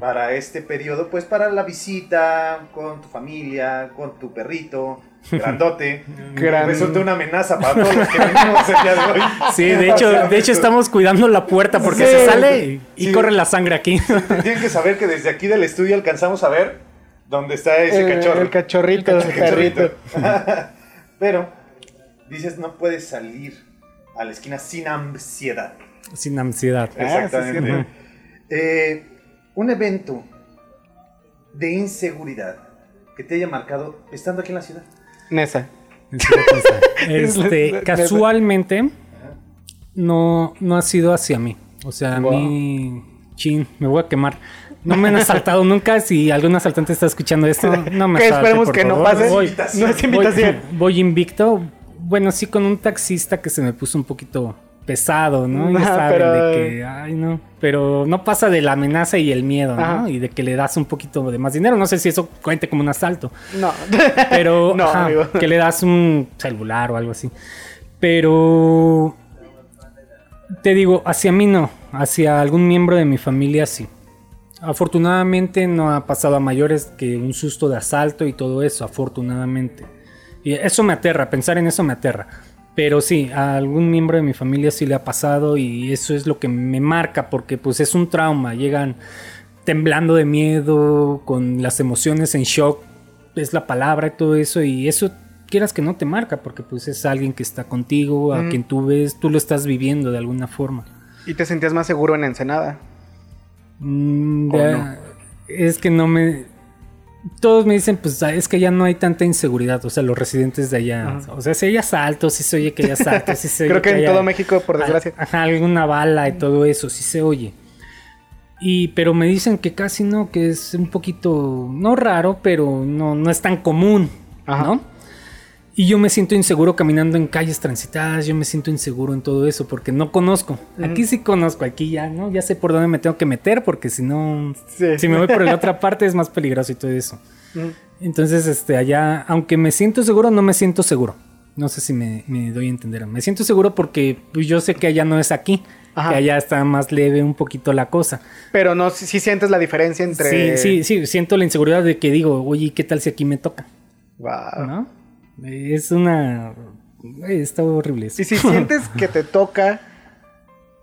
para este periodo, pues para la visita con tu familia, con tu perrito, grandote. Gran- Resulta una amenaza para todos los que venimos el día de hoy. Sí, de hecho, de hecho estamos cuidando la puerta porque Sí. se sale y, y Sí. corre la sangre aquí. Tienen que saber que desde aquí del estudio alcanzamos a ver dónde está ese El- cachorro. el cachorrito, el cachorrito. perrito. Pero dices no puedes salir a la esquina sin ansiedad. Sin ansiedad. Ah, sí, Exactamente. Eh, un evento de inseguridad que te haya marcado estando aquí en la ciudad. Nesa. Este, casualmente no, no ha sido hacia mí. O sea, a Wow. mí, chin, me voy a quemar. No me han asaltado nunca. Si algún asaltante está escuchando esto, no me Que asalte, esperemos por que no pase. Voy, No es invitación. voy, voy invicto. Bueno, sí, con un taxista que se me puso un poquito pesado, ¿no? Ya Ajá, saben pero- de que, ay, no. Pero no pasa de la amenaza y el miedo, ¿no? Y de que le das un poquito de más dinero. No sé si eso cuente como un asalto. No. Pero No, ajá, amigo. que le das un celular o algo así. Pero te digo, hacia mí no, hacia algún miembro de mi familia sí. Afortunadamente no ha pasado a mayores que un susto de asalto y todo eso, afortunadamente. Y eso me aterra, pensar en eso me aterra. Pero sí, a algún miembro de mi familia sí le ha pasado y eso es lo que me marca porque pues es un trauma, llegan temblando de miedo, con las emociones en shock, es la palabra y todo eso y eso quieras que no te marca porque pues es alguien que está contigo, a Mm. quien tú ves, tú lo estás viviendo de alguna forma. y te sentías más seguro en Ensenada. Mm, ¿O ya- no? Es que no me... Todos me dicen, pues es que ya no hay tanta inseguridad, o sea, los residentes de allá. O sea, si hay asaltos, sí se oye que hay asaltos, sí se oye Creo que en haya- todo México, por desgracia. Ajá, alguna bala y todo eso, sí se oye. Y, pero me dicen que casi no, que es un poquito, no raro, pero no, no es tan común, Ajá. ¿no? Y yo me siento inseguro caminando en calles transitadas, yo me siento inseguro en todo eso porque no conozco. Aquí sí conozco, aquí ya, ¿no? Ya sé por dónde me tengo que meter porque si no, Sí. si me voy por la otra parte es más peligroso y todo eso. Entonces, este, allá, aunque me siento seguro, no me siento seguro. No sé si me, me doy a entender. Me siento seguro porque pues, yo sé que allá no es aquí. Ajá. Que allá está más leve un poquito la cosa. Pero no, si si sientes la diferencia entre. Sí, sí, sí. Siento la inseguridad de que digo, oye, ¿qué tal si aquí me toca? Wow. ¿No? Es una... Está horrible eso. Y si sientes que te toca,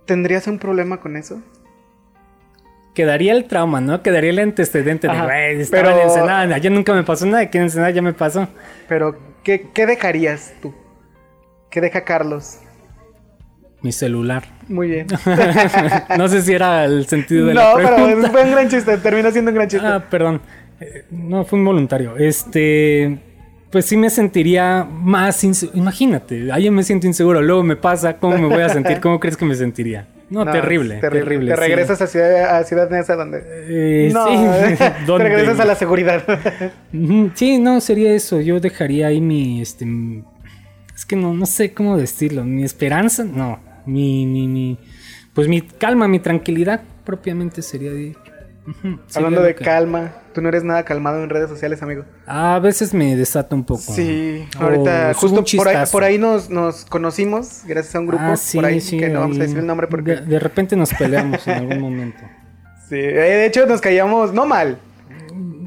¿tendrías un problema con eso? Quedaría el trauma, ¿no? Quedaría el antecedente de, güey, estaba Pero- en Ensenada. Allá nunca me pasó nada. Aquí en Ensenada ya me pasó. Pero, ¿qué, qué dejarías tú? ¿Qué deja Carlos? Mi celular. Muy bien. no sé si era el sentido de no, la pero fue un gran chiste. Termina siendo un gran chiste. Ah, perdón. Eh, no, fue involuntario. Este. Pues sí me sentiría más inseguro. Imagínate, ahí me siento inseguro. Luego me pasa, ¿cómo me voy a sentir? ¿Cómo crees que me sentiría? No, No, terrible. Terrible. Te sí. regresas a Ciudad, a Ciudad Neza donde. Eh, no, sí. te ¿Dónde? regresas a la seguridad. Sí, no, sería eso. Yo dejaría ahí mi. Este, es que no, no sé cómo decirlo. Mi esperanza, no. Mi, mi, mi. Pues mi calma, mi tranquilidad propiamente sería de. Hablando de que- calma, tú no eres nada calmado en redes sociales, amigo. A veces me desata un poco. Sí, ahorita justo por ahí, por ahí nos, nos conocimos, gracias a un grupo Ah, sí, por ahí, sí, que no vamos a decir el nombre porque... De, de repente nos peleamos en algún momento. Sí, eh, de hecho nos caíamos, no mal,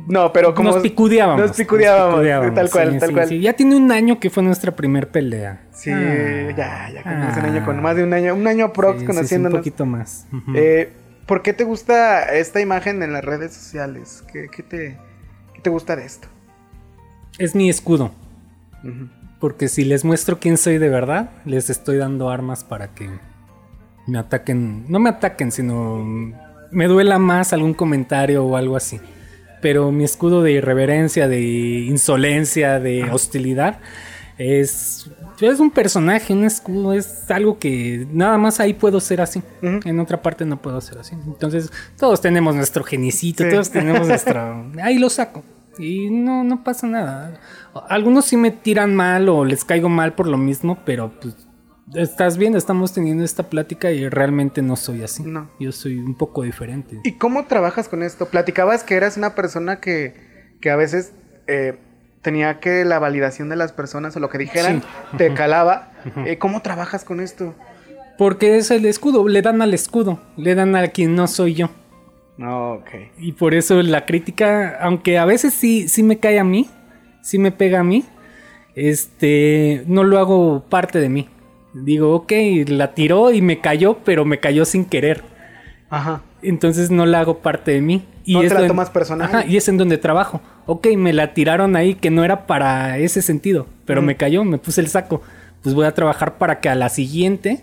no, pero como... nos picudeábamos. Nos picudeábamos, picudeábamos, tal cual, sí, tal cual. sí. Ya tiene un año que fue nuestra primer pelea. Sí, Ah. ya, ya cumplimos un Ah. año con más de un año, un año prox conociéndonos. un poquito más. Eh, ¿Por qué te gusta esta imagen en las redes sociales? ¿Qué, qué te, qué te gusta de esto? Es mi escudo. Porque si les muestro quién soy de verdad, les estoy dando armas para que me ataquen. No me ataquen, sino me duela más algún comentario o algo así. Pero mi escudo de irreverencia, de insolencia, de hostilidad, es, es un personaje, un escudo, es algo que nada más ahí puedo ser así. En otra parte no puedo ser así. Entonces, todos tenemos nuestro genicito, Sí. todos tenemos nuestro. Ahí lo saco. Y no, no pasa nada. Algunos sí me tiran mal o les caigo mal por lo mismo, pero pues. Estás viendo, estamos teniendo esta plática y realmente no soy así. No. Yo soy un poco diferente. ¿Y cómo trabajas con esto? Platicabas que eras una persona que, que a veces eh, tenía que la validación de las personas o lo que dijeran Sí. te calaba. Eh, ¿Cómo trabajas con esto? Porque es el escudo, le dan al escudo, le dan a quien no soy yo. No, ok. Y por eso la crítica, aunque a veces sí, sí me cae a mí, sí me pega a mí, este, no lo hago parte de mí. Digo, ok, la tiró y me cayó, pero me cayó sin querer. Ajá. Entonces no la hago parte de mí. Y No te es la en- tomas personal. Ajá, y es en donde trabajo. Ok, me la tiraron ahí que no era para ese sentido, pero me cayó, me puse el saco. Pues voy a trabajar para que a la siguiente,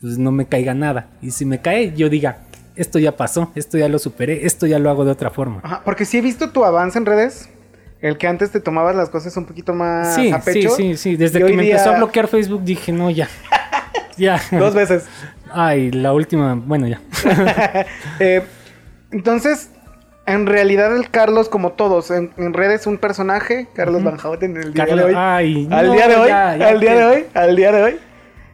pues no me caiga nada. Y si me cae, yo diga, esto ya pasó, esto ya lo superé, esto ya lo hago de otra forma. Ajá, porque sí he visto tu avance en redes. El que antes te tomabas las cosas un poquito más sí, a pecho. sí, sí, sí. Desde que me día- empezó a bloquear Facebook dije, no, ya. ya. Dos veces. Ay, la última, bueno, ya. Eh, entonces, en realidad el Carlos, como todos, en, en redes un personaje, Carlos Ujú. Van Houten, en el día Carlos- de hoy. ay, al no, día de hoy, ya, ya al día de hoy, al día de hoy.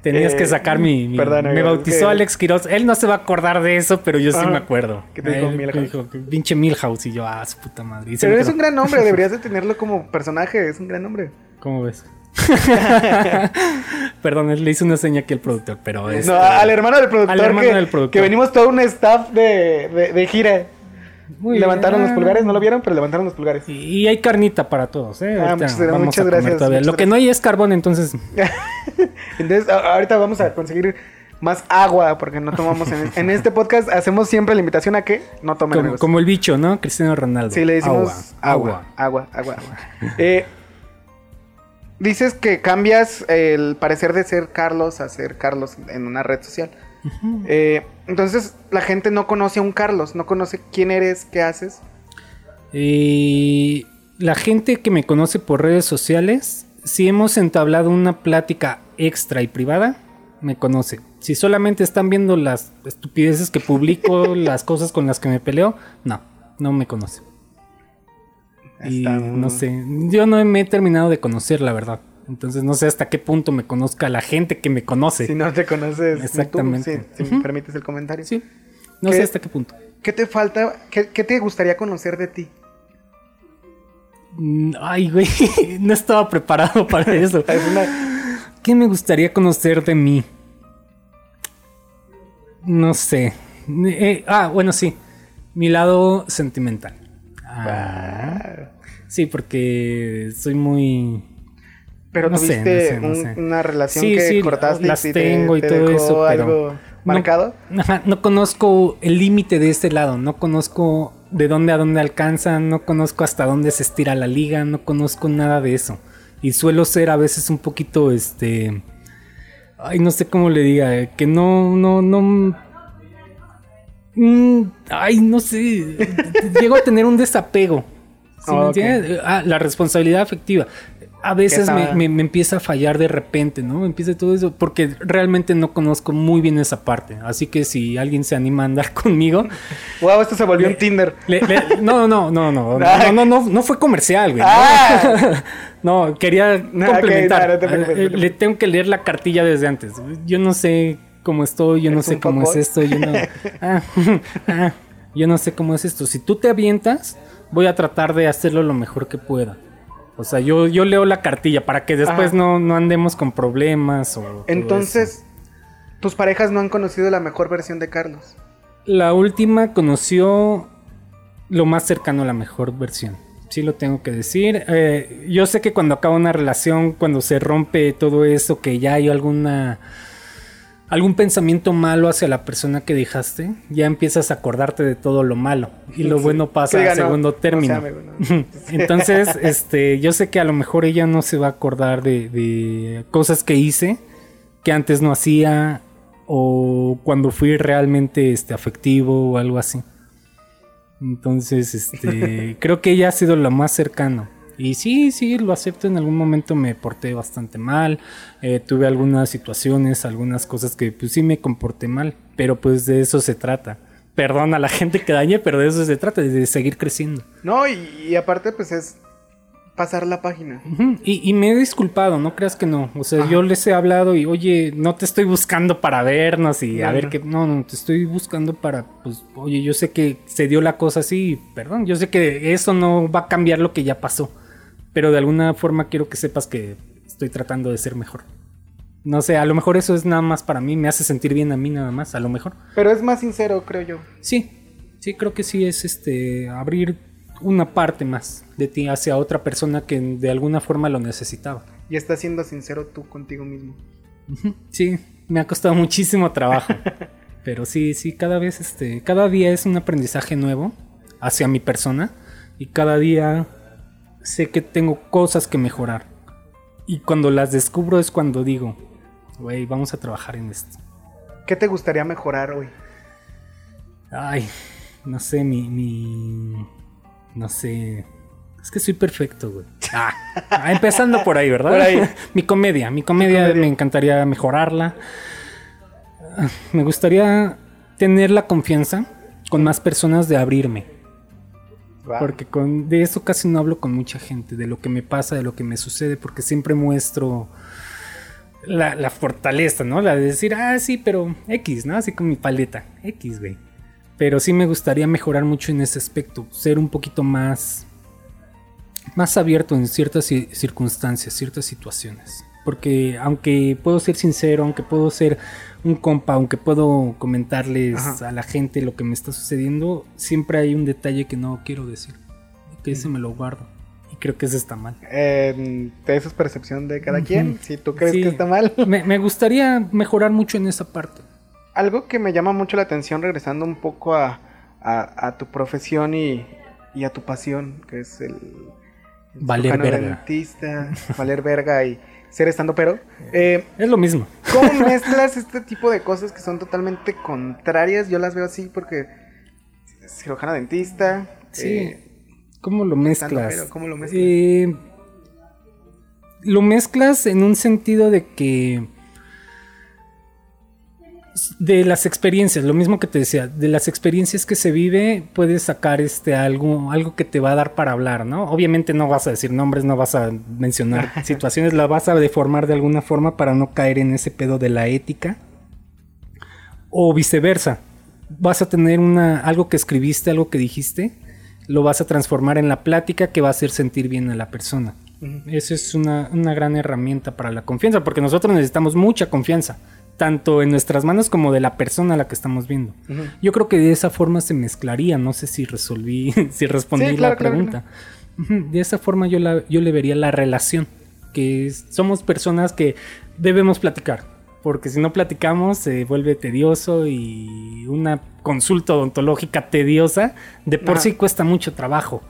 Tenías Eh, que sacar mi. mi- perdón, me bautizó es que- Alex Quiroz. Él no se va a acordar de eso, pero yo sí Ajá. me acuerdo. ¿Qué te dijo Él Milhouse? me dijo, pinche Milhouse. Y yo, ah, su puta madre. Pero es un gran nombre, deberías de tenerlo como personaje, es un gran nombre. ¿Cómo ves? Perdón, le hice una seña aquí al productor, pero es. No, al hermano del productor, Al hermano que, del productor. que venimos todo un staff de, de- de gira. Muy levantaron bien. los pulgares, no lo vieron, pero levantaron los pulgares. Y, y hay carnita para todos, ¿eh? Ah, muchas- gracias, muchas Lo que no hay es carbón, entonces. Entonces, ahorita vamos a conseguir más agua, porque no tomamos en, en este podcast. Hacemos siempre la invitación a que no tomen. Como, como el bicho, ¿no? Cristiano Ronaldo. Sí, le decimos agua, agua, agua, agua. Eh, dices que cambias el parecer de ser Carlos a ser Carlos en una red social. Eh, entonces, la gente no conoce a un Carlos, no conoce quién eres, qué haces. Y la gente que me conoce por redes sociales, si hemos entablado una plática extra y privada, me conoce. Si solamente están viendo las estupideces que publico, las cosas con las que me peleo, no, no me conoce. Y Está- no sé, yo no me he terminado de conocer, la verdad. Entonces no sé hasta qué punto me conozca la gente que me conoce. Si no te conoces, tú, Exactamente. sí, si me permites el comentario. Sí, no ¿Qué? sé hasta qué punto. ¿Qué te falta? ¿Qué, qué te gustaría conocer de ti? Mm, Ay, güey, no estaba preparado para eso. Es una- ¿Qué me gustaría conocer de mí? No sé. Eh, ah, bueno, sí. Mi lado sentimental. Ah, sí, porque soy muy... Pero No sé, tuviste no sé, no un- sé. una relación Sí, que sí, cortaste las y te- tengo y te todo dejó eso, pero algo no- marcado. Ajá, no conozco el límite de este lado, no conozco de dónde a dónde alcanza, no conozco hasta dónde se estira la liga, no conozco nada de eso. Y suelo ser a veces un poquito, este... Ay, no sé cómo le diga, eh, que no, no, no... Mm, ay, no sé. Llego a tener un desapego. ¿sí me Ah, ok. entiendes? Ah, la responsabilidad afectiva. A veces me, me- me empieza a fallar de repente, ¿no? Me empieza todo eso porque realmente no conozco muy bien esa parte. Así que si alguien se anima a andar conmigo, Wow, esto se volvió un Tinder. le- le- no, no, no, no, no, no, no, no, no fue comercial, güey. Ah. No, quería complementar. no, no no te Le tengo que leer la cartilla desde antes. Yo no sé cómo estoy, yo no ¿Eres sé cómo es esto, yo no, ah, ah, yo no sé cómo es esto. Si tú te avientas, voy a tratar de hacerlo lo mejor que pueda. O sea, yo, yo leo la cartilla para que después no, no andemos con problemas o Entonces, tus parejas no han conocido la mejor versión de Carlos. La última conoció lo más cercano a la mejor versión. Sí lo tengo que decir. Eh, yo sé que cuando acaba una relación, cuando se rompe todo eso, que ya hay alguna algún pensamiento malo hacia la persona que dejaste, ya empiezas a acordarte de todo lo malo y lo Sí. bueno pasa a no, segundo no término. Entonces, este, yo sé que a lo mejor ella no se va a acordar de, de cosas que hice que antes no hacía o cuando fui realmente este, afectivo o algo así. Entonces, este, creo que ella ha sido lo más cercano. Y sí, sí, lo acepto. En algún momento me porté bastante mal. eh, tuve algunas situaciones, algunas cosas que pues sí me comporté mal. Pero pues de eso se trata. Perdón a la gente que dañe, pero de eso se trata, de seguir creciendo. No, y, y aparte, pues es pasar la página. Y, y me he disculpado, no creas que no. O sea, Ajá. yo les he hablado y, oye, no te estoy buscando para vernos y a ver no. qué. No, no, te estoy buscando para, pues, oye, yo sé que se dio la cosa así, perdón, yo sé que eso no va a cambiar lo que ya pasó. Pero de alguna forma quiero que sepas que estoy tratando de ser mejor. No sé, a lo mejor eso es nada más para mí, me hace sentir bien a mí nada más, a lo mejor. Pero es más sincero, creo yo. Sí, sí, creo que sí es este abrir una parte más de ti hacia otra persona que de alguna forma lo necesitaba. Y estás siendo sincero tú contigo mismo. Sí, me ha costado muchísimo trabajo. pero sí, sí, cada vez, este, cada día es un aprendizaje nuevo hacia mi persona. Y cada día sé que tengo cosas que mejorar. Y cuando las descubro es cuando digo, güey, vamos a trabajar en esto. ¿Qué te gustaría mejorar hoy? Ay, no sé, mi, mi, no sé. Es que soy perfecto, güey. Ah, ah, empezando por ahí, ¿verdad? Por ahí. mi comedia, mi comedia, comedia. me encantaría mejorarla. Ah, Me gustaría tener la confianza con más personas de abrirme. Porque con, de eso casi no hablo con mucha gente, de lo que me pasa, de lo que me sucede, porque siempre muestro la, fortaleza, ¿no? La de decir, ah, sí, pero X, ¿no? Así con mi paleta, X, güey. Pero sí me gustaría mejorar mucho en ese aspecto, ser un poquito más, más abierto en ciertas ci- circunstancias, ciertas situaciones. Porque aunque puedo ser sincero, aunque puedo ser un compa, aunque puedo comentarles Ajá. a la gente lo que me está sucediendo, siempre hay un detalle que no quiero decir. Que ese me lo guardo. Y creo que ese está mal. Eh, eso es percepción de cada quien. Si tú crees Sí. que está mal. Me, me gustaría mejorar mucho en esa parte. Algo que me llama mucho la atención, regresando un poco a, a- a tu profesión y, y a tu pasión, que es el, Valer verga. dentista, valer verga y ser estando pero. Eh, Es lo mismo. ¿Cómo mezclas este tipo de cosas que son totalmente contrarias? Yo las veo así porque cirujano dentista. Sí. eh, ¿Cómo lo mezclas? pero, ¿cómo lo mezclas? Eh, lo mezclas en un sentido de que de las experiencias, lo mismo que te decía, de las experiencias que se vive, puedes sacar este algo, algo que te va a dar para hablar, ¿no? Obviamente no vas a decir nombres, no vas a mencionar situaciones, la vas a deformar de alguna forma para no caer en ese pedo de la ética. O viceversa. Vas a tener una, algo que escribiste, algo que dijiste, lo vas a transformar en la plática que va a hacer sentir bien a la persona. Eso es una, una gran herramienta para la confianza, porque nosotros necesitamos mucha confianza, tanto en nuestras manos como de la persona a la que estamos viendo. Yo creo que de esa forma se mezclaría, no sé si resolví, si respondí Sí, claro, la claro, pregunta. De esa forma yo, la, yo le vería la relación, que es- somos personas que debemos platicar, porque si no platicamos se vuelve tedioso y una consulta odontológica tediosa de por sí cuesta mucho trabajo.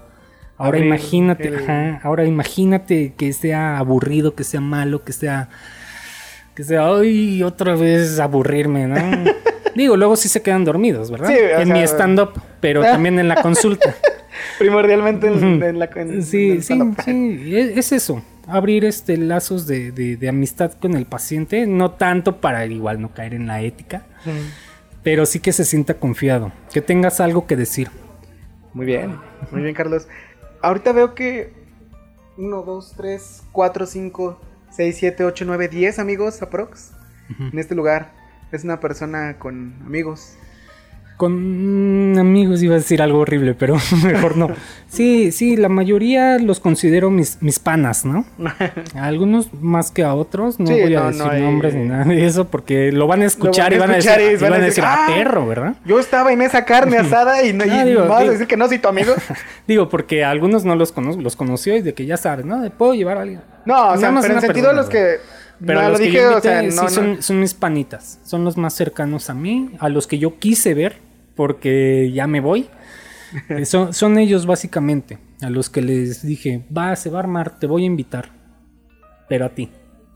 Ahora Abrir imagínate, el- ajá, ahora imagínate que sea aburrido, que sea malo, que sea que sea, ay, otra vez aburrirme, ¿no? Digo, luego sí se quedan dormidos, ¿verdad? Sí, en sea- mi stand-up, pero también en la consulta. Primordialmente en, la en- en Sí, sí, sí, es, es eso, abrir este lazos de, de- de amistad con el paciente, no tanto para igual no caer en la ética, pero sí que se sienta confiado, que tengas algo que decir. Muy bien, muy bien, Carlos. Ahorita veo que 1, 2, 3, 4, 5, 6, 7, 8, 9, 10 amigos aprox Ujú. en este lugar. Es una persona con amigos. Con amigos iba a decir algo horrible, pero mejor no. Sí, sí, la mayoría los considero mis, mis panas, ¿no? A algunos más que a otros, no Sí, voy a decir no hay- nombres ni nada de eso, porque lo van a escuchar, van a y, van a decir, y van a decir, ah, "Ah". perro, ¿verdad? Yo estaba en esa carne asada y, no, y Ah, digo, vas a decir que no soy tu amigo. Digo, porque a algunos no los conozco, los conoció y de que ya sabes, ¿no? Puedo llevar a alguien. No, o sea, pero en sentido de persona, los que. Pero no, a los lo que dije, yo o sea, invité, no, sí no. Son, son mis panitas, son los más cercanos a mí, a los que yo quise ver, porque ya me voy. Eh, son, son ellos básicamente, a los que les dije, va, se va a armar, te voy a invitar, pero a ti.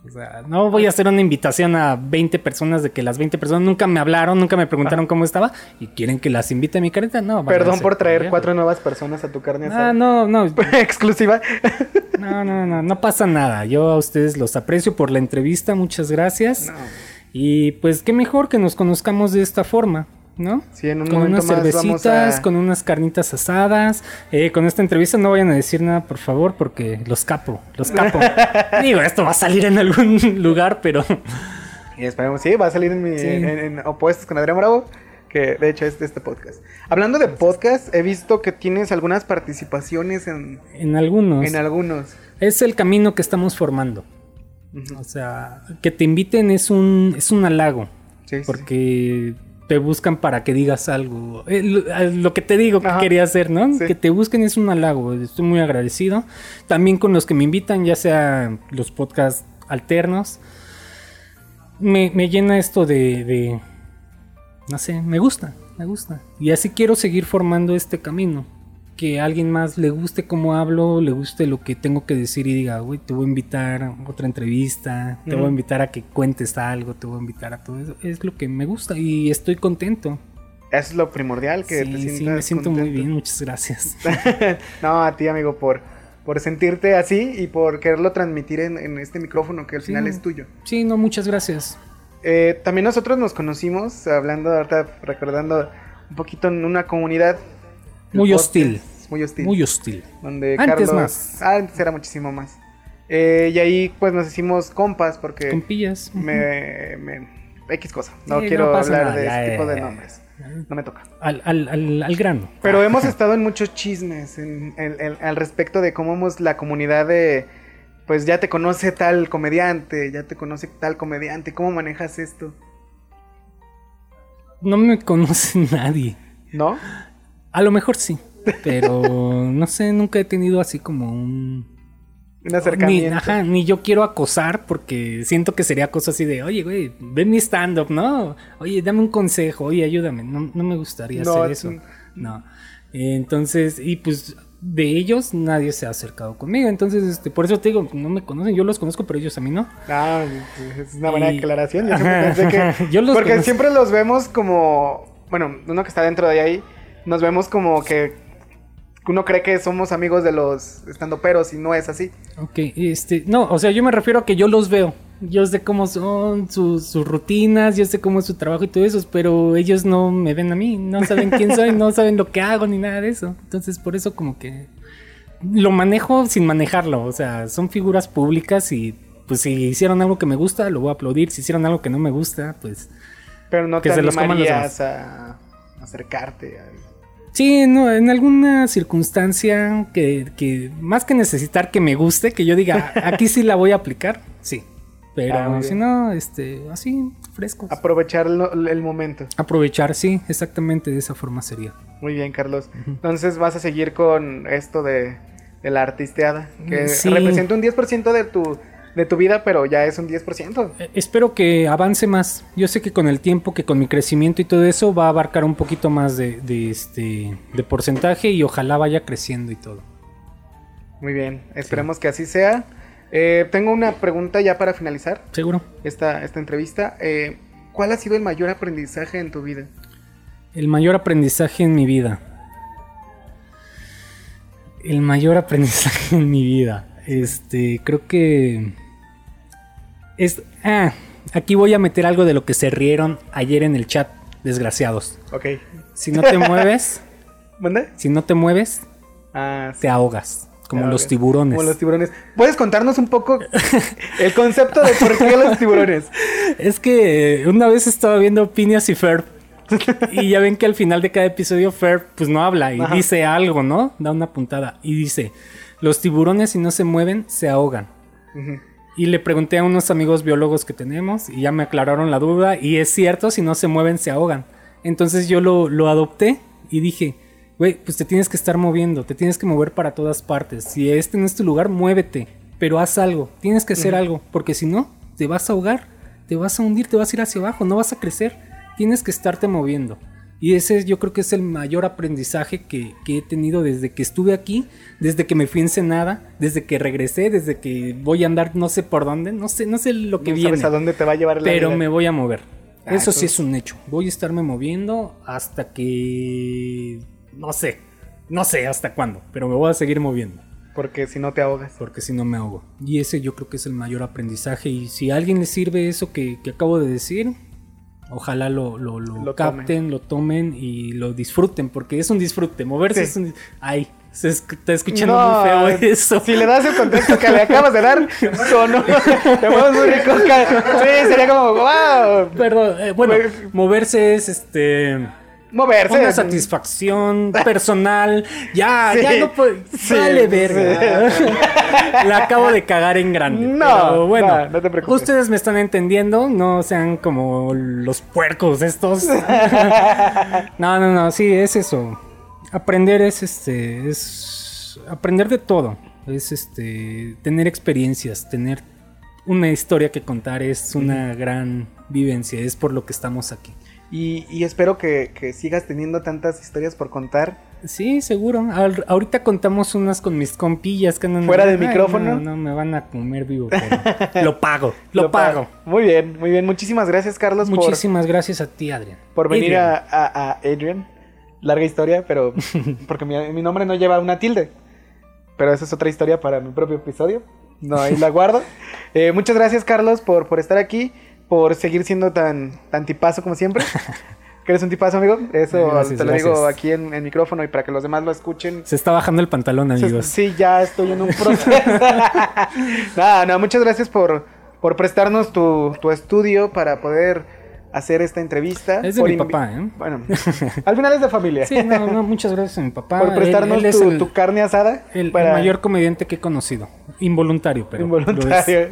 O sea, no voy a hacer una invitación a 20 personas de que las 20 personas nunca me hablaron, nunca me preguntaron cómo estaba y quieren que las invite a mi careta. No, Perdón por traer cuatro nuevas personas a tu carne asada. Ah, no, no, Exclusiva. no, no, no, no pasa nada. Yo a ustedes los aprecio por la entrevista, muchas gracias. No. Y pues qué mejor que nos conozcamos de esta forma, ¿no? Sí, en un con unas más cervecitas, a- con unas carnitas asadas. Eh, con esta entrevista no vayan a decir nada, por favor, porque los capo, los capo. Digo, esto va a salir en algún lugar, pero Y esperemos, sí, va a salir en, mi, Sí. en, en Opuestos con Adrián Bravo, que de hecho es de este podcast. Hablando de podcast, he visto que tienes algunas participaciones en, en algunos en algunos. es el camino que estamos formando. O sea, que te inviten es un, es un halago. Sí, sí. Te buscan para que digas algo. Eh, lo, que te digo que quería hacer, ¿no? Sí. Que te busquen es un halago. Estoy muy agradecido. También con los que me invitan, ya sea los podcasts alternos. Me, me llena esto de, de- No sé, me gusta, me gusta. Y así quiero seguir formando este camino. Que a alguien más le guste cómo hablo, le guste lo que tengo que decir y diga, güey, te voy a invitar a otra entrevista, te voy a invitar a que cuentes algo, te voy a invitar a todo eso. Es lo que me gusta y estoy contento. Eso es lo primordial, que sí, te sí, sientas me siento muy bien, muchas gracias. no, a ti, amigo, por, por sentirte así y por quererlo transmitir en, en este micrófono que al Sí. final es tuyo. Sí, no, muchas gracias. Eh, también nosotros nos conocimos, hablando ahorita, recordando un poquito en una comunidad. Muy hostil. Muy hostil. Muy hostil. donde Antes Carlos, más. Antes era muchísimo más. Eh, y ahí pues nos hicimos compas porque Compillas. me, me- X cosa. No Sí, quiero no hablar nada, de ya, ya, tipo de nombres. No me toca. Al, al, al, al grano. Pero hemos estado en muchos chismes en- en- en- al respecto de cómo hemos la comunidad de, pues ya te conoce tal comediante, ya te conoce tal comediante, ¿cómo manejas esto? No me conoce nadie. ¿No? A lo mejor sí. Pero no sé, nunca he tenido así como un. Un Ni, acercamiento. ajá, ni yo quiero acosar porque siento que sería cosa así de, oye, güey, ven mi stand-up, ¿no? Oye, dame un consejo, oye, ayúdame. No, no me gustaría No, hacer eso. No. Entonces, y pues de ellos nadie se ha acercado conmigo. Entonces, este, por eso te digo, no me conocen, yo los conozco, pero ellos a mí no. Ah, es una buena Y- aclaración. Yo siempre Ajá, pensé que. ajá. Yo los porque conozco. siempre los vemos como. Bueno, uno que está dentro de ahí, nos vemos como que. Uno cree que somos amigos de los estandoperos y no es así. Ok, este, no, o sea, yo me refiero a que yo los veo. Yo sé cómo son sus, sus rutinas, yo sé cómo es su trabajo y todo eso, pero ellos no me ven a mí, no saben quién soy, no saben lo que hago ni nada de eso. Entonces, por eso como que lo manejo sin manejarlo, o sea, son figuras públicas y pues si hicieron algo que me gusta, lo voy a aplaudir, si hicieron algo que no me gusta, pues Pero no Que te se los coman los animarías a acercarte. a- Sí, no, en alguna circunstancia que, que más que necesitar que me guste, que yo diga, aquí sí la voy a aplicar, sí. Pero Ah, si no, este, así, frescos. Aprovechar el momento. Aprovechar, sí, exactamente de esa forma sería. Muy bien, Carlos. Entonces vas a seguir con esto de, de la artisteada, que Sí. representa un 10% de tu, de tu vida, pero ya es un 10%. Eh, espero que avance más. Yo sé que con el tiempo, que con mi crecimiento y todo eso, va a abarcar un poquito más de, de este, de porcentaje y ojalá vaya creciendo y todo. Muy bien, esperemos que así sea. Eh, tengo una pregunta ya para finalizar ¿Seguro? esta, esta entrevista. Eh, ¿Cuál ha sido el mayor aprendizaje en tu vida? El mayor aprendizaje en mi vida. El mayor aprendizaje en mi vida. Este, creo que. Es. Ah, aquí voy a meter algo de lo que se rieron ayer en el chat, desgraciados. Ok. Si no te mueves, ¿Mande? si no te mueves, Ah, sí, te ahogas. Como Te los tiburones. Como los tiburones. ¿Puedes contarnos un poco el concepto de por qué los tiburones? Es que eh, una vez estaba viendo Phineas y Ferb. y ya ven que al final de cada episodio Ferb pues no habla y Ajá. dice algo, ¿no? Da una puntada y dice, los tiburones si no se mueven se ahogan. Ujú. Y le pregunté a unos amigos biólogos que tenemos y ya me aclararon la duda y es cierto, si no se mueven se ahogan. Entonces yo lo, lo adopté y dije, güey, pues te tienes que estar moviendo, te tienes que mover para todas partes. Si este no es tu lugar, muévete, pero haz algo, tienes que hacer algo, porque si no, te vas a ahogar, te vas a hundir, te vas a ir hacia abajo, no vas a crecer, tienes que estarte moviendo. Y ese yo creo que es el mayor aprendizaje que, que he tenido desde que estuve aquí, desde que me fui en Ensenada, desde que regresé, desde que voy a andar no sé por dónde, no sé, no sé lo que no viene. sabes a dónde te va a llevar la Pero vida. me voy a mover. Ah, Eso sí es un hecho. Voy a estarme moviendo hasta que... No sé. No sé hasta cuándo. Pero me voy a seguir moviendo. Porque si no te ahogas. Porque si no me ahogo. Y ese yo creo que es el mayor aprendizaje. Y si a alguien le sirve eso que, que acabo de decir... Ojalá lo, lo, lo Lo capten, lo tomen y lo disfruten. Porque es un disfrute. Moverse Sí. es un... Ay, se está escuchando No, muy feo eso. Si le das el contexto que le acabas de dar, sonó. Te mueves muy rico. Sí, sería como, wow. Perdón, eh, bueno, Pues- moverse es este moverse. Una satisfacción personal. Ya, Sí, ya no puedo. sí, Vale, sí. verga. La acabo de cagar en grande. No, pero bueno, no, no te preocupes. Ustedes me están entendiendo. No sean como los puercos estos. no, no, no. Sí, es eso. Aprender es este. Es. Aprender de todo. Es este. Tener experiencias. Tener una historia que contar. Es una gran vivencia. Es por lo que estamos aquí. Y, y espero que, que sigas teniendo tantas historias por contar. Sí, seguro. Al- ahorita contamos unas con mis compillas que andan. ¿Fuera de micrófono? No, no, me van a comer vivo. pero lo pago, lo, pago. Muy bien, muy bien. Muchísimas gracias, Carlos, por, Muchísimas gracias a ti, Adrián. por venir Adrián. a, a- a Adrian. Larga historia, pero porque mi, mi nombre no lleva una tilde. Pero esa es otra historia para mi propio episodio. No, ahí la guardo. Eh, muchas gracias, Carlos, por, por estar aquí, por seguir siendo tan, tan tipazo como siempre. Que eres un tipazo, amigo. Eso Gracias, te lo digo aquí en el micrófono y para que los demás lo escuchen. Se está bajando el pantalón, amigos. Sí, ya estoy en un proceso. no, no, muchas gracias por, por prestarnos tu, tu estudio para poder hacer esta entrevista. Es de Por mi papá, ¿eh? Bueno, al final es de familia. Sí, no, no, muchas gracias a mi papá. por prestarnos él tu, el, tu carne asada. el- el mayor comediante que he conocido. Involuntario, pero. Involuntario.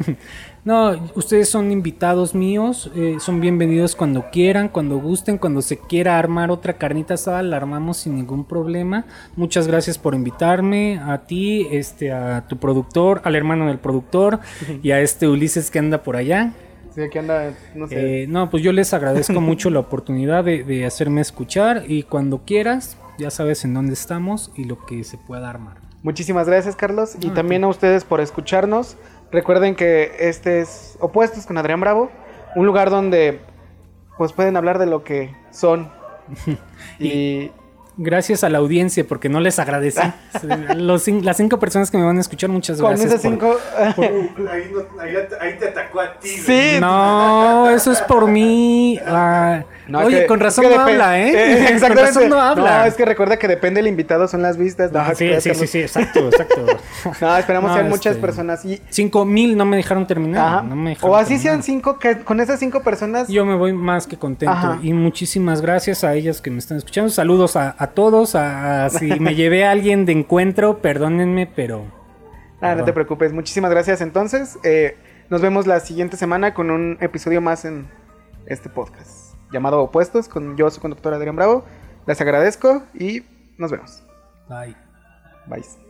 No, ustedes son invitados míos. eh, son bienvenidos cuando quieran, cuando gusten, cuando se quiera armar otra carnita asada, la armamos sin ningún problema. Muchas gracias por invitarme. A ti, este, a tu productor, al hermano del productor y a este Ulises que anda por allá. Sí, aquí anda, no sé. Eh, no, pues yo les agradezco mucho la oportunidad de, de hacerme escuchar y cuando quieras, ya sabes en dónde estamos y lo que se pueda armar. Muchísimas gracias, Carlos. Y Ah, también a ustedes por escucharnos. Recuerden que este es Opuestos con Adrián Bravo. Un lugar donde pues pueden hablar de lo que son. y Gracias a la audiencia porque no les agradecí. Los las cinco personas que me van a escuchar, muchas con gracias. esas por- cinco... Ahí, no- ahí- ahí te atacó a ti. sí. No, eso es por mí. Ah, No, es oye, que- con es razón que no habla, ¿eh? Eh, con exactamente. razón no habla. No, es que recuerda que depende del invitado, son las vistas. No, Ah, sí, que- sí, sí, sí, exacto, exacto. No, esperamos No, sean muchas este, personas. Y, Cinco mil no me dejaron terminar. ajá. no me dejaron o así terminar. sean cinco, que con esas cinco personas... Yo me voy más que contento. Ajá. Y muchísimas gracias a ellas que me están escuchando. Saludos a, a todos. A, a- si me llevé a alguien de encuentro, perdónenme, pero. Ah, no te preocupes. Muchísimas gracias. Entonces, eh, nos vemos la siguiente semana con un episodio más en este podcast llamado Opuestos con yo, su conductor Adrián Bravo. Les agradezco y nos vemos. Bye. Bye.